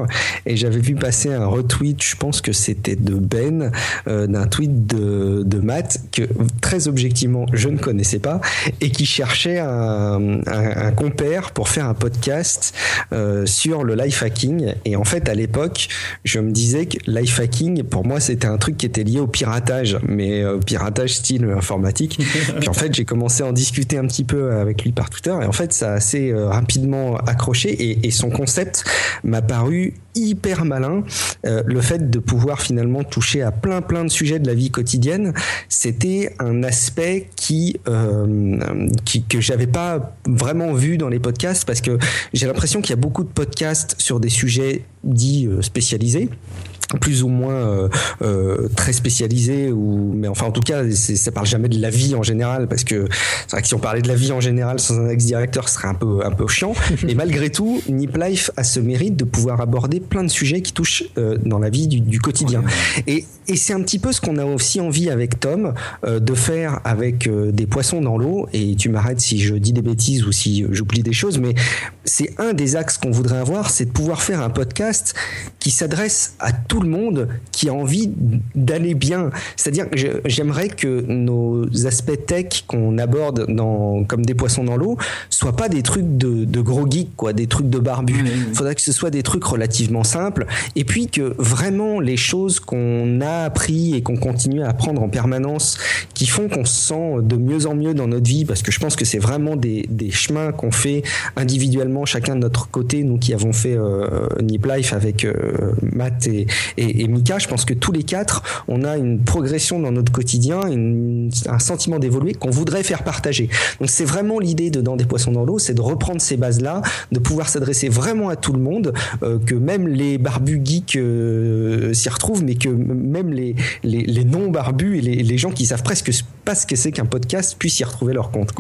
et j'avais vu passer un retweet, je pense que c'était de Ben, euh, d'un tweet de, de Matt que très objectivement je ne connaissais pas et qui cherchait un, compère pour faire un podcast euh, sur le life hacking. Et en fait, à l'époque, je me disais que life hacking, pour moi, c'était un truc qui était lié au piratage, mais euh, piratage style informatique. Puis en fait, j'ai commencé à en discuter un petit peu avec lui par Twitter. Et en fait, ça a assez euh, rapidement accroché. Et, et son concept m'a paru hyper malin. Euh, le fait de pouvoir finalement toucher à plein plein de sujets de la vie quotidienne, c'était un aspect qui, euh, qui que j'avais pas vraiment vu dans les podcasts parce que j'ai l'impression qu'il y a beaucoup de podcasts sur des sujets dits euh, spécialisés plus ou moins euh, euh, très spécialisé ou mais enfin en tout cas ça parle jamais de la vie en général parce que c'est vrai que si on parlait de la vie en général sans un ex-directeur ce serait un peu un peu chiant. Mais malgré tout Nip Life a ce mérite de pouvoir aborder plein de sujets qui touchent euh, dans la vie du, du quotidien. Et, et c'est un petit peu ce qu'on a aussi envie avec Tom de faire avec des poissons dans l'eau. Et tu m'arrêtes si je dis des bêtises ou si j'oublie des choses mais c'est un des axes qu'on voudrait avoir c'est de pouvoir faire un podcast qui s'adresse à tout le monde qui a envie d'aller bien. C'est-à-dire que j'aimerais que nos aspects tech qu'on aborde dans, comme des poissons dans l'eau soient pas des trucs de, de gros geeks, quoi, des trucs de barbus. Il faudrait que ce soit des trucs relativement simples. Et puis que vraiment les choses qu'on a appris et qu'on continue à apprendre en permanence, qui font qu'on se sent de mieux en mieux dans notre vie, parce que je pense que c'est vraiment des, des chemins qu'on fait individuellement, chacun de notre côté, nous qui avons fait euh, Nip Life avec euh, Matt et, et, Mika, je pense que tous les quatre, on a une progression dans notre quotidien, un sentiment d'évoluer qu'on voudrait faire partager. Donc c'est vraiment l'idée de Dans des poissons dans l'eau, c'est de reprendre ces bases-là, de pouvoir s'adresser vraiment à tout le monde, euh, que même les barbus geeks euh, s'y retrouvent, mais que même les, les, non-barbus et les, gens qui savent presque pas ce que c'est qu'un podcast puissent y retrouver leur compte.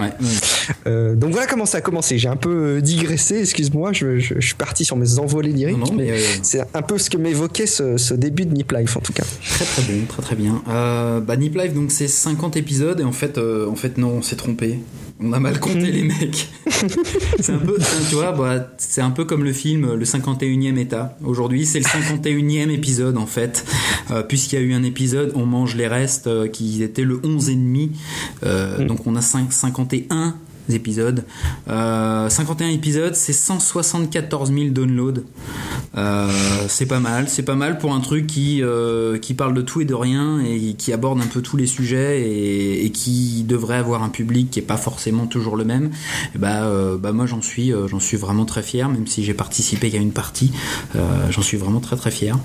Euh, donc voilà comment ça a commencé. J'ai un peu digressé, excuse-moi, je, je, suis parti sur mes envolées lyriques, mais c'est un peu ce que m'évoquait ce, ce, début de Nip Life en tout cas. Très très bien, très très bien. Euh, bah, Nip Life donc c'est 50 épisodes et en fait, euh, en fait non, on s'est trompé. On a mal compté les mecs. c'est un peu, tu vois, bah, c'est un peu comme le film Le 51e état. Aujourd'hui, c'est le 51e épisode en fait, euh, puisqu'il y a eu un épisode, on mange les restes, euh, qui était le 11 et demi. Euh, mm. Donc on a 5, 51 épisodes. 51 euh, épisodes, c'est 174 000 downloads. Euh, c'est pas mal, c'est pas mal pour un truc qui, euh, qui parle de tout et de rien et qui aborde un peu tous les sujets et, qui devrait avoir un public qui est pas forcément toujours le même. Bah, bah moi j'en suis, j'en suis vraiment très fier, même si j'ai participé qu'à une partie, j'en suis vraiment très très fier.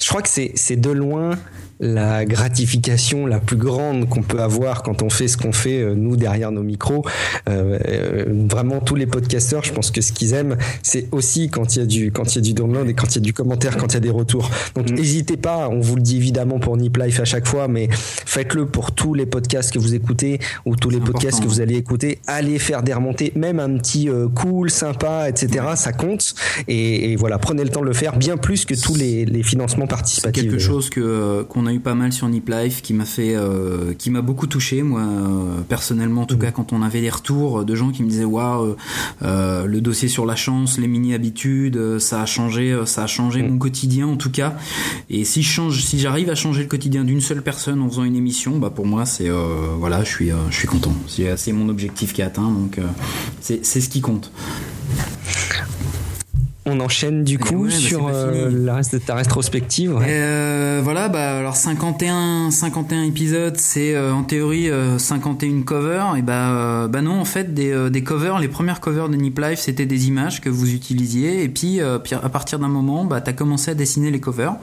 Je crois que c'est de loin la gratification la plus grande qu'on peut avoir quand on fait ce qu'on fait euh, nous derrière nos micros. Euh, euh, vraiment tous les podcasteurs, je pense que ce qu'ils aiment, c'est aussi quand il y a du quand il y a du download et quand il y a du commentaire, quand il y a des retours. Donc mm. n'hésitez pas, on vous le dit évidemment pour Nip Life à chaque fois, mais faites-le pour tous les podcasts que vous écoutez ou tous les podcasts que vous allez écouter. Allez faire des remontées, même un petit cool, sympa, etc. Ça compte. Et, voilà, prenez le temps de le faire bien plus que tous les, les financements participative. quelque chose que qu'on a eu pas mal sur Nip Life, qui m'a fait, qui m'a beaucoup touché, moi personnellement en tout mm. cas, quand on avait des retours de gens qui me disaient waouh, le dossier sur la chance, les mini habitudes, ça a changé, ça a changé mm. mon quotidien en tout cas. Et si je change, si j'arrive à changer le quotidien d'une seule personne en faisant une émission, bah pour moi c'est voilà, je suis je suis content. C'est mon objectif qui est atteint, donc c'est ce qui compte. On enchaîne du coup bah, sur euh, la reste de ta rétrospective. Euh, voilà, bah alors 51, 51 épisodes, c'est euh, en théorie 51 covers. Et bah, bah non, en fait, des, des covers, les premières covers de Nip Life, c'était des images que vous utilisiez. Et puis, à partir d'un moment, bah, tu as commencé à dessiner les covers.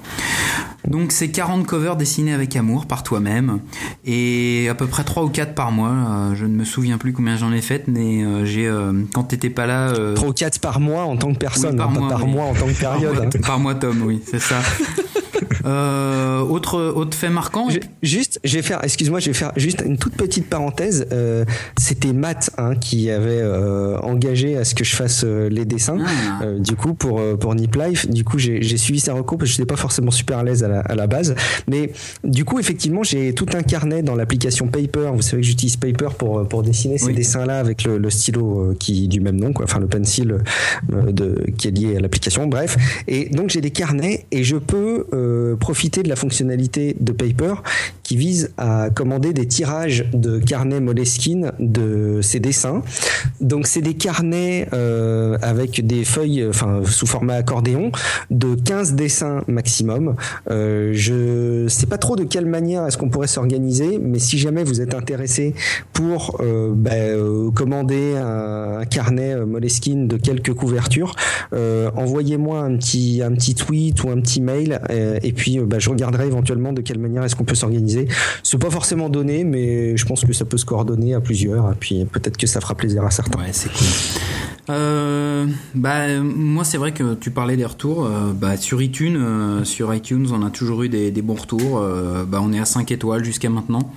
Donc, c'est 40 covers dessinés avec amour par toi-même. Et à peu près 3 ou 4 par mois. je ne me souviens plus combien j'en ai fait, mais j'ai quand t'étais pas là. 3 ou 4 par mois en tant que personne par mois en tant que période. Par mois, Tom, oui, c'est ça. Euh, autre, autre fait marquant. juste, je vais faire, excuse-moi, je vais faire juste une toute petite parenthèse. Euh, c'était Matt hein, qui avait euh, engagé à ce que je fasse les dessins. Ah. du coup, pour pour Nip Life, du coup, j'ai suivi sa recours parce que je n'étais pas forcément super à l'aise à la, à la base. Mais du coup, effectivement, j'ai tout un carnet dans l'application Paper. Vous savez que j'utilise Paper pour pour dessiner ces dessins-là avec le, le, stylo qui du même nom, quoi. Enfin, le pencil de qui est lié à l'application. Bref, et donc j'ai des carnets et je peux euh, profiter de la fonctionnalité de Paper qui vise à commander des tirages de carnets Moleskine de ces dessins. Donc c'est des carnets euh, avec des feuilles, enfin sous format accordéon, de 15 dessins maximum. Euh, je sais pas trop de quelle manière est-ce qu'on pourrait s'organiser, mais si jamais vous êtes intéressé pour euh, euh, commander un, un, carnet Moleskine de quelques couvertures, envoyez-moi un petit un petit tweet ou un petit mail et puis bah, je regarderai éventuellement de quelle manière est-ce qu'on peut s'organiser c'est pas forcément donné, mais je pense que ça peut se coordonner à plusieurs, et puis peut-être que ça fera plaisir à certains. Euh, bah moi c'est vrai que tu parlais des retours. Euh, bah, sur iTunes euh, sur iTunes on a toujours eu des, bons retours. Bah on est à 5 étoiles jusqu'à maintenant.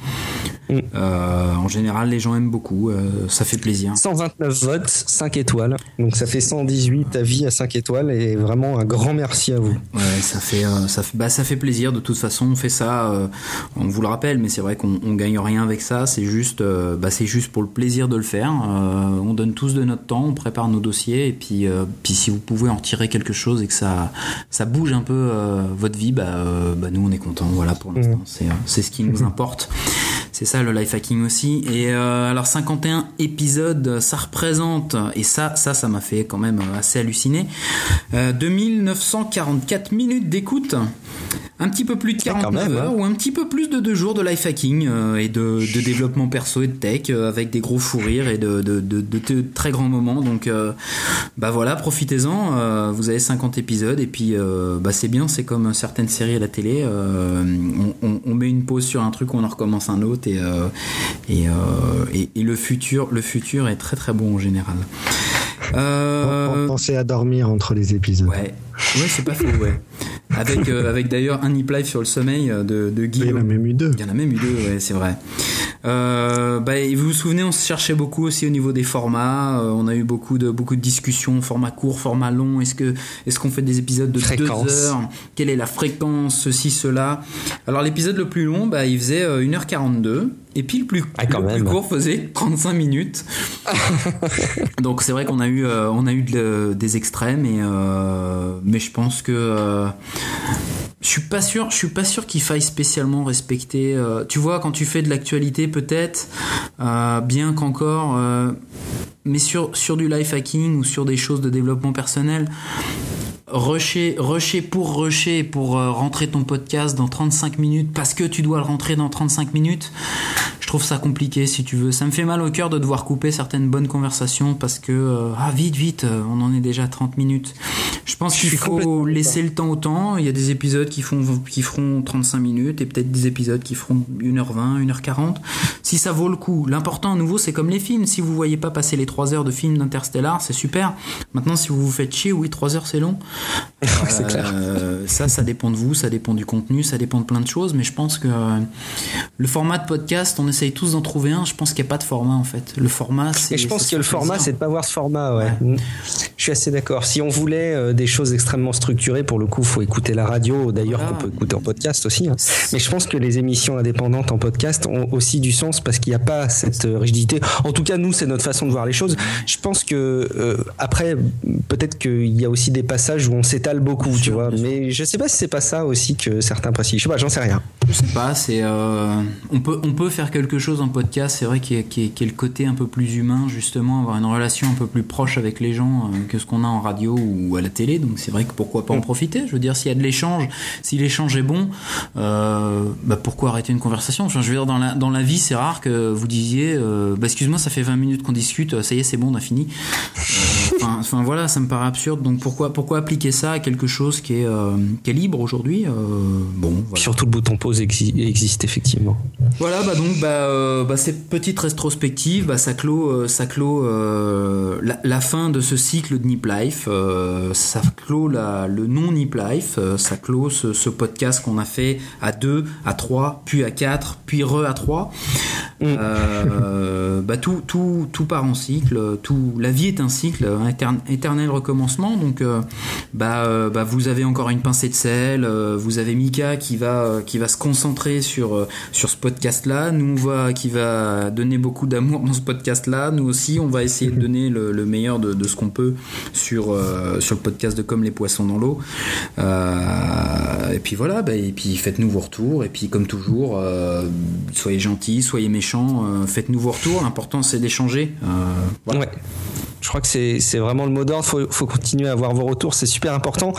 Mm. en général les gens aiment beaucoup. Ça fait plaisir. 129 votes 5 étoiles. Donc ça fait 118 avis à 5 étoiles et vraiment un grand merci à vous. Ouais ça fait ça fait bah ça fait plaisir. De toute façon on fait ça on vous le rappelle mais c'est vrai qu'on on gagne rien avec ça. C'est juste bah c'est juste pour le plaisir de le faire. On donne tous de notre temps on prépare par nos dossiers et puis, euh, puis si vous pouvez en tirer quelque chose et que ça, ça bouge un peu euh, votre vie, bah, euh, bah, nous on est content. Voilà pour l'instant, mmh. c'est ce qui nous importe. C'est ça le life hacking aussi. Et alors 51 épisodes, ça représente, et ça, ça, ça m'a fait quand même assez halluciner, 2944 minutes d'écoute, un petit peu plus de 49 heures hein. ou un petit peu plus de deux jours de life hacking et de, de, développement perso et de tech avec des gros fous rires et de, de, de très grands moments. Donc euh, bah voilà, profitez-en. Euh, vous avez 50 épisodes et puis euh, bah c'est bien. C'est comme certaines séries à la télé. On, met une pause sur un truc, on en recommence un autre et et, et, le futur, le futur est très très bon en général. Pensez à dormir entre les épisodes. Ouais, ouais c'est pas faux, ouais. Avec, avec d'ailleurs un nip live sur le sommeil de, de Guillaume. Il y en a même eu deux. Il y en a même eu deux, ouais, c'est vrai. Euh, bah, vous vous souvenez, on se cherchait beaucoup aussi au niveau des formats. Euh, on a eu beaucoup de beaucoup de discussions, format court, format long. Est-ce que est-ce qu'on fait des épisodes de fréquence. deux heures Quelle est la fréquence Ceci, cela? Alors l'épisode le plus long, bah, il faisait 1h42. Et puis le plus, ah, plus court faisait 35 minutes. Donc c'est vrai qu'on a eu, euh, on a eu des extrêmes, et, euh, mais je pense que euh, je suis pas sûr, je suis pas sûr qu'il faille spécialement respecter. tu vois, quand tu fais de l'actualité, peut-être, bien qu'encore, mais sur sur du life hacking ou sur des choses de développement personnel rusher, rusher pour rusher, pour euh, rentrer ton podcast dans 35 minutes parce que tu dois le rentrer dans 35 minutes, je trouve ça compliqué si tu veux. Ça me fait mal au cœur de devoir couper certaines bonnes conversations parce que, euh, ah vite, vite, euh, on en est déjà à 30 minutes. Je pense qu'il faut laisser le temps au temps. Il y a des épisodes qui, font, qui feront 35 minutes et peut-être des épisodes qui feront 1h20, 1h40. Si ça vaut le coup. L'important à nouveau, c'est comme les films. Si vous voyez pas passer les 3 heures de film d'Interstellar, c'est super. Maintenant, si vous vous faites chier, oui, 3 heures c'est long. C'est clair. Euh, ça, ça dépend de vous, ça dépend du contenu, ça dépend de plein de choses, mais je pense que euh, le format de podcast, on essaye tous d'en trouver un. Je pense qu'il n'y a pas de format en fait. Le format, c'est. Et je pense que le format, c'est de pas voir ce format, ouais. Mm. Je suis assez d'accord. Si on voulait euh, des choses extrêmement structurées. Pour le coup, faut écouter la radio, d'ailleurs, qu'on peut écouter en podcast aussi. Hein. Mais je pense que les émissions indépendantes en podcast ont aussi du sens parce qu'il n'y a pas cette rigidité. En tout cas, nous, c'est notre façon de voir les choses. Je pense que euh, après, peut-être qu'il y a aussi des passages où on s'étale beaucoup, tu vois. Mais je sais pas si c'est pas ça aussi que certains précisent. Je sais pas, j'en sais rien. Je sais pas, c'est euh, on peut on peut faire quelque chose en podcast. C'est vrai qu'il y, a le côté un peu plus humain, justement, avoir une relation un peu plus proche avec les gens euh, que ce qu'on a en radio ou à la télé. Donc c'est vrai que pourquoi pas en mm. profiter? Je veux dire, s'il y a de l'échange, si l'échange est bon, euh, bah pourquoi arrêter une conversation? Enfin, Je veux dire, dans la dans la vie, c'est rare que vous disiez, bah, excuse-moi, ça fait 20 minutes qu'on discute, ça y est, c'est bon, on a fini. Enfin, voilà, ça me paraît absurde. Donc pourquoi pourquoi appliquer ça à quelque chose qui est qui est libre aujourd'hui Bon, voilà. Surtout le bouton pause existe effectivement. Voilà, bah donc bah, euh, bah cette petite rétrospective, bah, ça clôt, euh, ça clôt euh, la, fin de ce cycle de Nip Life, ça clôt la, le non Nip Life, ça clôt ce, podcast qu'on a fait à 2, à 3, puis à 4, puis re à 3. Mm. bah tout, tout, tout part en cycle, tout, la vie est un cycle, un éternel recommencement, donc bah, bah vous avez encore une pincée de sel, vous avez Mika qui va, qui va se concentrer sur, sur ce podcast là, nous on voit qui va donner beaucoup d'amour dans ce podcast là, nous aussi on va essayer de donner le, meilleur de, ce qu'on peut sur, euh, sur le podcast de Comme les poissons dans l'eau. Euh, et puis voilà, bah, et puis faites-nous vos retours, et puis comme toujours, euh, soyez gentils, soyez méchants, faites-nous vos retours, l'important c'est d'échanger. Ouais. Je crois que c'est vraiment le mot d'ordre. Faut, faut continuer à avoir vos retours, c'est super important.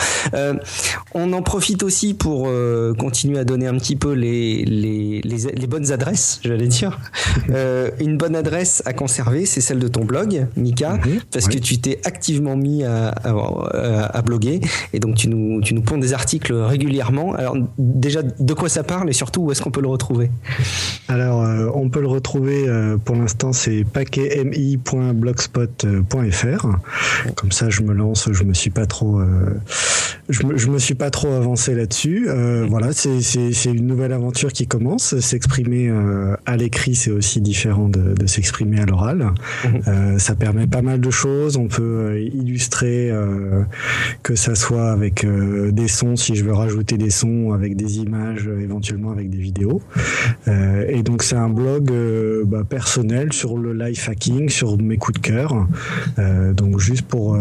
on en profite aussi pour continuer à donner un petit peu les, les, les, bonnes adresses, j'allais dire. Euh, une bonne adresse à conserver, c'est celle de ton blog, Mika, mhm, parce que tu t'es activement mis à, à, bloguer et donc tu nous, tu nous ponds des articles régulièrement. Alors déjà, de quoi ça parle et surtout où est-ce qu'on peut le retrouver? Alors, euh, on peut le retrouver euh, pour l'instant, c'est paquetmi.blogspot.fr. Comme ça, je me lance, je me suis pas trop, je me, je, me, suis pas trop avancé là-dessus. voilà, c'est une nouvelle aventure qui commence. S'exprimer euh, à l'écrit, c'est aussi différent de, de s'exprimer à l'oral. Euh, ça permet pas mal de choses. On peut euh, illustrer, euh, que ça soit avec des sons, si je veux rajouter des sons, avec des images, éventuellement avec des vidéos. et donc c'est un blog bah, personnel sur le life hacking, sur mes coups de cœur. donc juste pour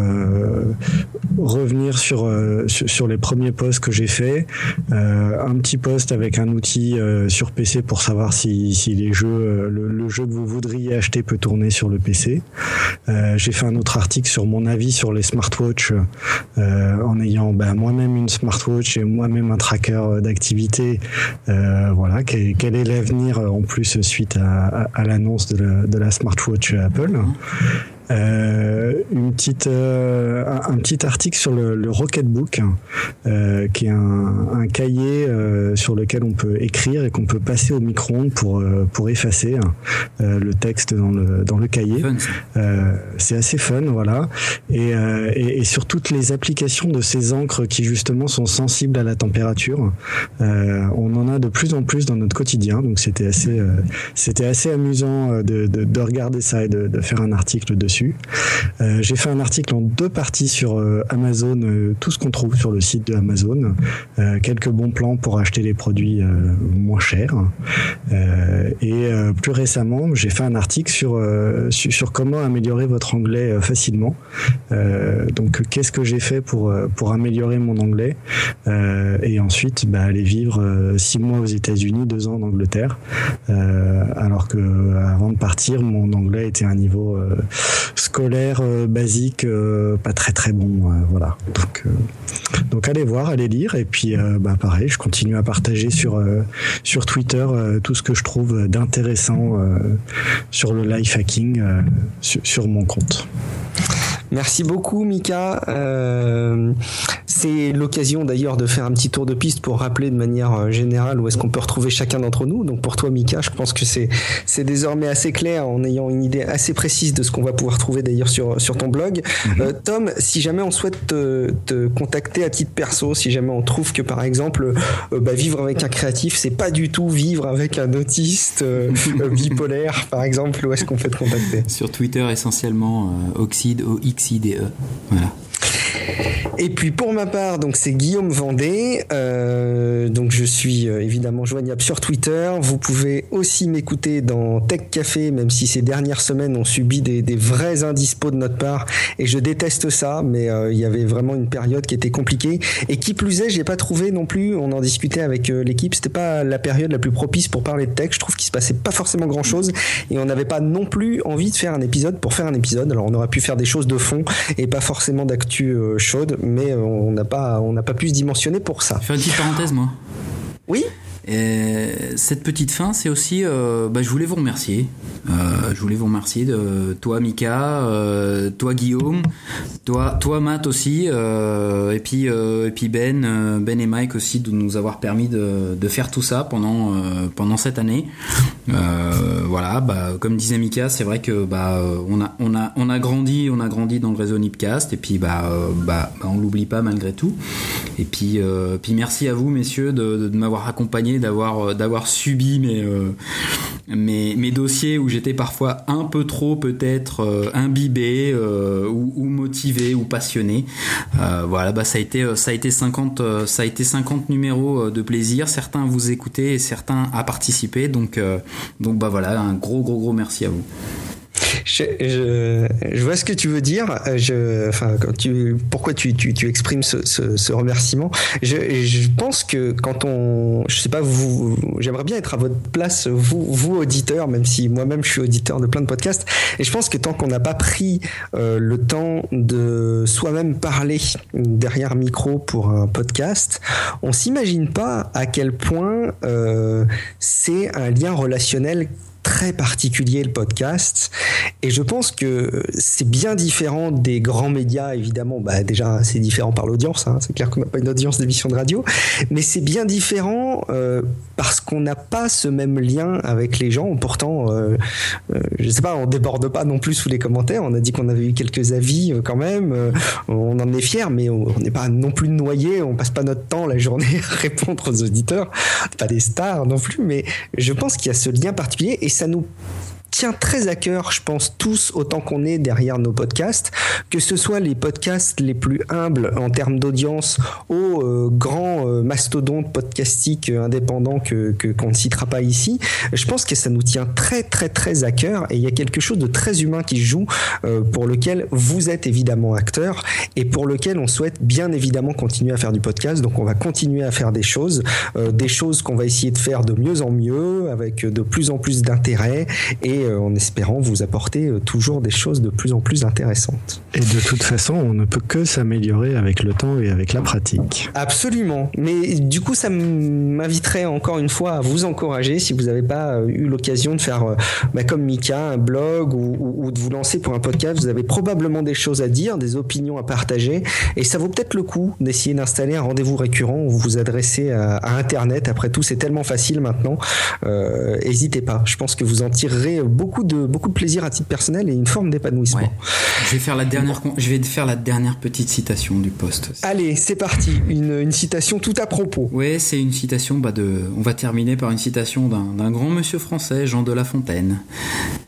revenir sur, sur, sur les premiers posts que j'ai fait, un petit post avec un outil sur PC pour savoir si, si les jeux, euh, le, jeu que vous voudriez acheter peut tourner sur le PC. Euh, j'ai fait un autre article sur mon avis sur les smartwatches euh, en ayant ben, moi-même une smartwatch et moi-même un tracker d'activité. voilà, quel, est l'avenir en plus suite à, à, l'annonce de la, de la smartwatch Apple? Euh, une petite, euh, un, petit article sur le, le Rocketbook, euh, qui est un, un cahier euh, sur lequel on peut écrire et qu'on peut passer au micro-ondes pour, euh, pour effacer le texte dans le, dans le cahier. c'est assez fun, voilà. Et, et, et, sur toutes les applications de ces encres qui justement sont sensibles à la température, on en a de plus en plus dans notre quotidien. Donc c'était assez, c'était assez amusant de, de, de, regarder ça et de, de faire un article dessus. Euh, j'ai fait un article en deux parties sur euh, Amazon, euh, tout ce qu'on trouve sur le site de Amazon, quelques bons plans pour acheter les produits moins chers. Et plus récemment, j'ai fait un article sur, sur, comment améliorer votre anglais facilement. donc, qu'est-ce que j'ai fait pour, pour améliorer mon anglais Et ensuite, bah, aller vivre six mois aux États-Unis, deux ans en Angleterre. alors que avant de partir, mon anglais était à un niveau scolaire euh, basique, euh, pas très très bon. Euh, voilà. Donc, donc allez voir, allez lire. Et puis, bah, pareil, je continue à partager sur, sur Twitter tout ce que je trouve d'intéressant sur le life hacking sur mon compte. Merci beaucoup, Mika. Euh, c'est l'occasion d'ailleurs de faire un petit tour de piste pour rappeler de manière euh, générale où est-ce qu'on peut retrouver chacun d'entre nous. Donc pour toi, Mika, je pense que c'est c'est désormais assez clair en ayant une idée assez précise de ce qu'on va pouvoir trouver d'ailleurs sur sur ton blog. Mhm. Euh, Tom, si jamais on souhaite te, te, contacter à titre perso, si jamais on trouve que par exemple euh, bah, vivre avec un créatif, c'est pas du tout vivre avec un autiste bipolaire, par exemple, où est-ce qu'on peut te contacter? Sur Twitter essentiellement, Oxide, O X IDE. Voilà. Et puis pour ma part, donc c'est Guillaume Vendée. Euh, donc je suis euh, évidemment joignable sur Twitter. Vous pouvez aussi m'écouter dans Tech Café, même si ces dernières semaines ont subi des, vrais indispos de notre part. Et je déteste ça, mais euh, il y avait vraiment une période qui était compliquée. Et qui plus est, j'ai pas trouvé non plus. On en discutait avec l'équipe. C'était pas la période la plus propice pour parler de tech. Je trouve qu'il se passait pas forcément grand chose. Et on n'avait pas non plus envie de faire un épisode pour faire un épisode. Alors on aurait pu faire des choses de fond et pas forcément d'actu chaude mais on n'a pas, on n'a pas pu se dimensionner pour ça. Je fais une petite parenthèse, moi. Oui? Et cette petite fin, c'est aussi, euh, bah, je voulais vous remercier. Euh, je voulais vous remercier de toi, Mika, euh, toi, Guillaume, toi, toi, Matt aussi, et puis, et puis Ben, Ben et Mike aussi de nous avoir permis de, faire tout ça pendant pendant cette année. voilà, bah, comme disait Mika, c'est vrai que bah on a on a on a grandi, on a grandi dans le réseau Nipcast, et puis bah bah, bah on l'oublie pas malgré tout. Et puis puis merci à vous, messieurs, de m'avoir accompagné d'avoir euh, d'avoir subi mes, euh, mes, dossiers où j'étais parfois un peu trop peut-être euh, imbibé ou, motivé ou passionné. voilà, bah ça a été ça a été 50 ça a été 50 numéros de plaisir. Certains vous écoutez et certains à participer. Donc donc bah voilà, un gros gros gros merci à vous. Je, je, vois ce que tu veux dire. Je, enfin, quand tu, pourquoi tu, tu, tu exprimes ce, ce, ce, remerciement? Je, je pense que quand on, je sais pas, vous, j'aimerais bien être à votre place, vous, vous auditeurs, même si moi-même je suis auditeur de plein de podcasts. Et je pense que tant qu'on n'a pas pris euh, le temps de soi-même parler derrière micro pour un podcast, on s'imagine pas à quel point euh, c'est un lien relationnel très particulier le podcast. Et je pense que c'est bien différent des grands médias évidemment. Bah déjà c'est différent par l'audience hein. c'est clair qu'on n'a pas une audience d'émission de radio. Mais c'est bien différent euh, parce qu'on n'a pas ce même lien avec les gens. Pourtant euh, euh, je sais pas on déborde pas non plus sous les commentaires. On a dit qu'on avait eu quelques avis euh, quand même. Euh, on en est fier mais on n'est pas non plus noyé. On passe pas notre temps la journée à répondre aux auditeurs. Pas des stars non plus mais je pense qu'il y a ce lien particulier. Et ça nous tient très à cœur, je pense tous autant qu'on est derrière nos podcasts, que ce soit les podcasts les plus humbles en termes d'audience aux euh, grands euh, mastodontes podcastiques indépendants que qu'on ne citera pas ici. Je pense que ça nous tient très très très à cœur et il y a quelque chose de très humain qui joue euh, pour lequel vous êtes évidemment acteur et pour lequel on souhaite bien évidemment continuer à faire du podcast. Donc on va continuer à faire des choses, euh, des choses qu'on va essayer de faire de mieux en mieux avec de plus en plus d'intérêt et euh, en espérant vous apporter euh, toujours des choses de plus en plus intéressantes. Et de toute façon, on ne peut que s'améliorer avec le temps et avec la pratique. Absolument. Mais du coup, ça m'inviterait encore une fois à vous encourager si vous n'avez pas euh, eu l'occasion de faire, bah, comme Mika, un blog ou, ou, ou, de vous lancer pour un podcast. Vous avez probablement des choses à dire, des opinions à partager. Et ça vaut peut-être le coup d'essayer d'installer un rendez-vous récurrent où vous vous adressez à, à Internet. Après tout, c'est tellement facile maintenant. N'hésitez pas. Je pense que vous en tirerez beaucoup de, beaucoup de plaisir à titre personnel et une forme d'épanouissement. Ouais. Je vais faire la dernière, je vais faire la dernière petite citation du poste. Allez, c'est parti. Une, une, citation tout à propos. Oui, c'est une citation bah, de. On va terminer par une citation d'un grand monsieur français, Jean de La Fontaine.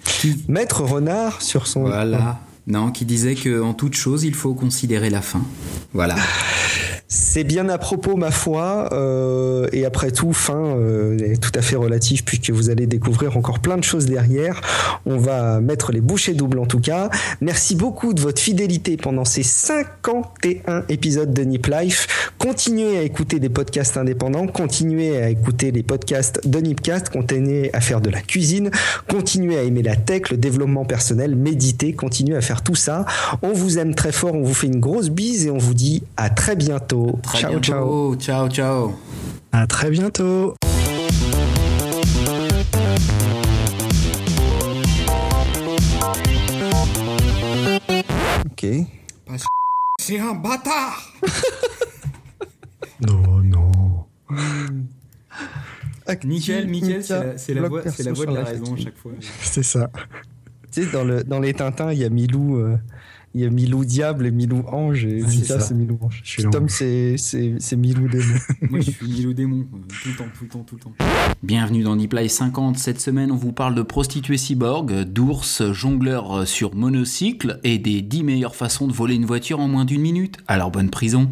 Qui... Maître Renard sur son. Voilà. Non, qui disait que en toute chose, il faut considérer la fin. Voilà. C'est bien à propos, ma foi, euh, et après tout, fin euh, tout à fait relatif puisque vous allez découvrir encore plein de choses derrière. On va mettre les bouchées doubles en tout cas. Merci beaucoup de votre fidélité pendant ces 51 épisodes de Nip Life. Continuez à écouter des podcasts indépendants, continuez à écouter les podcasts de Nipcast, continuez à faire de la cuisine, continuez à aimer la tech, le développement personnel, méditer, continuez à faire tout ça. On vous aime très fort, on vous fait une grosse bise et on vous dit à très bientôt. Très ciao, bientôt. ciao, ciao, ciao. À très bientôt. Ok. C'est un bâtard. non, non. Nickel, nickel, c'est la, la, voix, la voix de la raison à chaque fois. C'est ça. Tu sais, dans, le, dans les Tintins, il y a Milou. Euh, il y a Milou Diable et Milou Ange. Et Ah, c'est Milou Ange. Je suis Tom, c'est c'est- c'est Milou Démon. Moi, je suis Milo Démon, euh, tout le temps, tout le temps, tout le temps. Bienvenue dans Deep Life 50. Cette semaine, on vous parle de prostituées cyborg, d'ours jongleurs sur monocycle et des 10 meilleures façons de voler une voiture en moins d'une minute. Alors, bonne prison.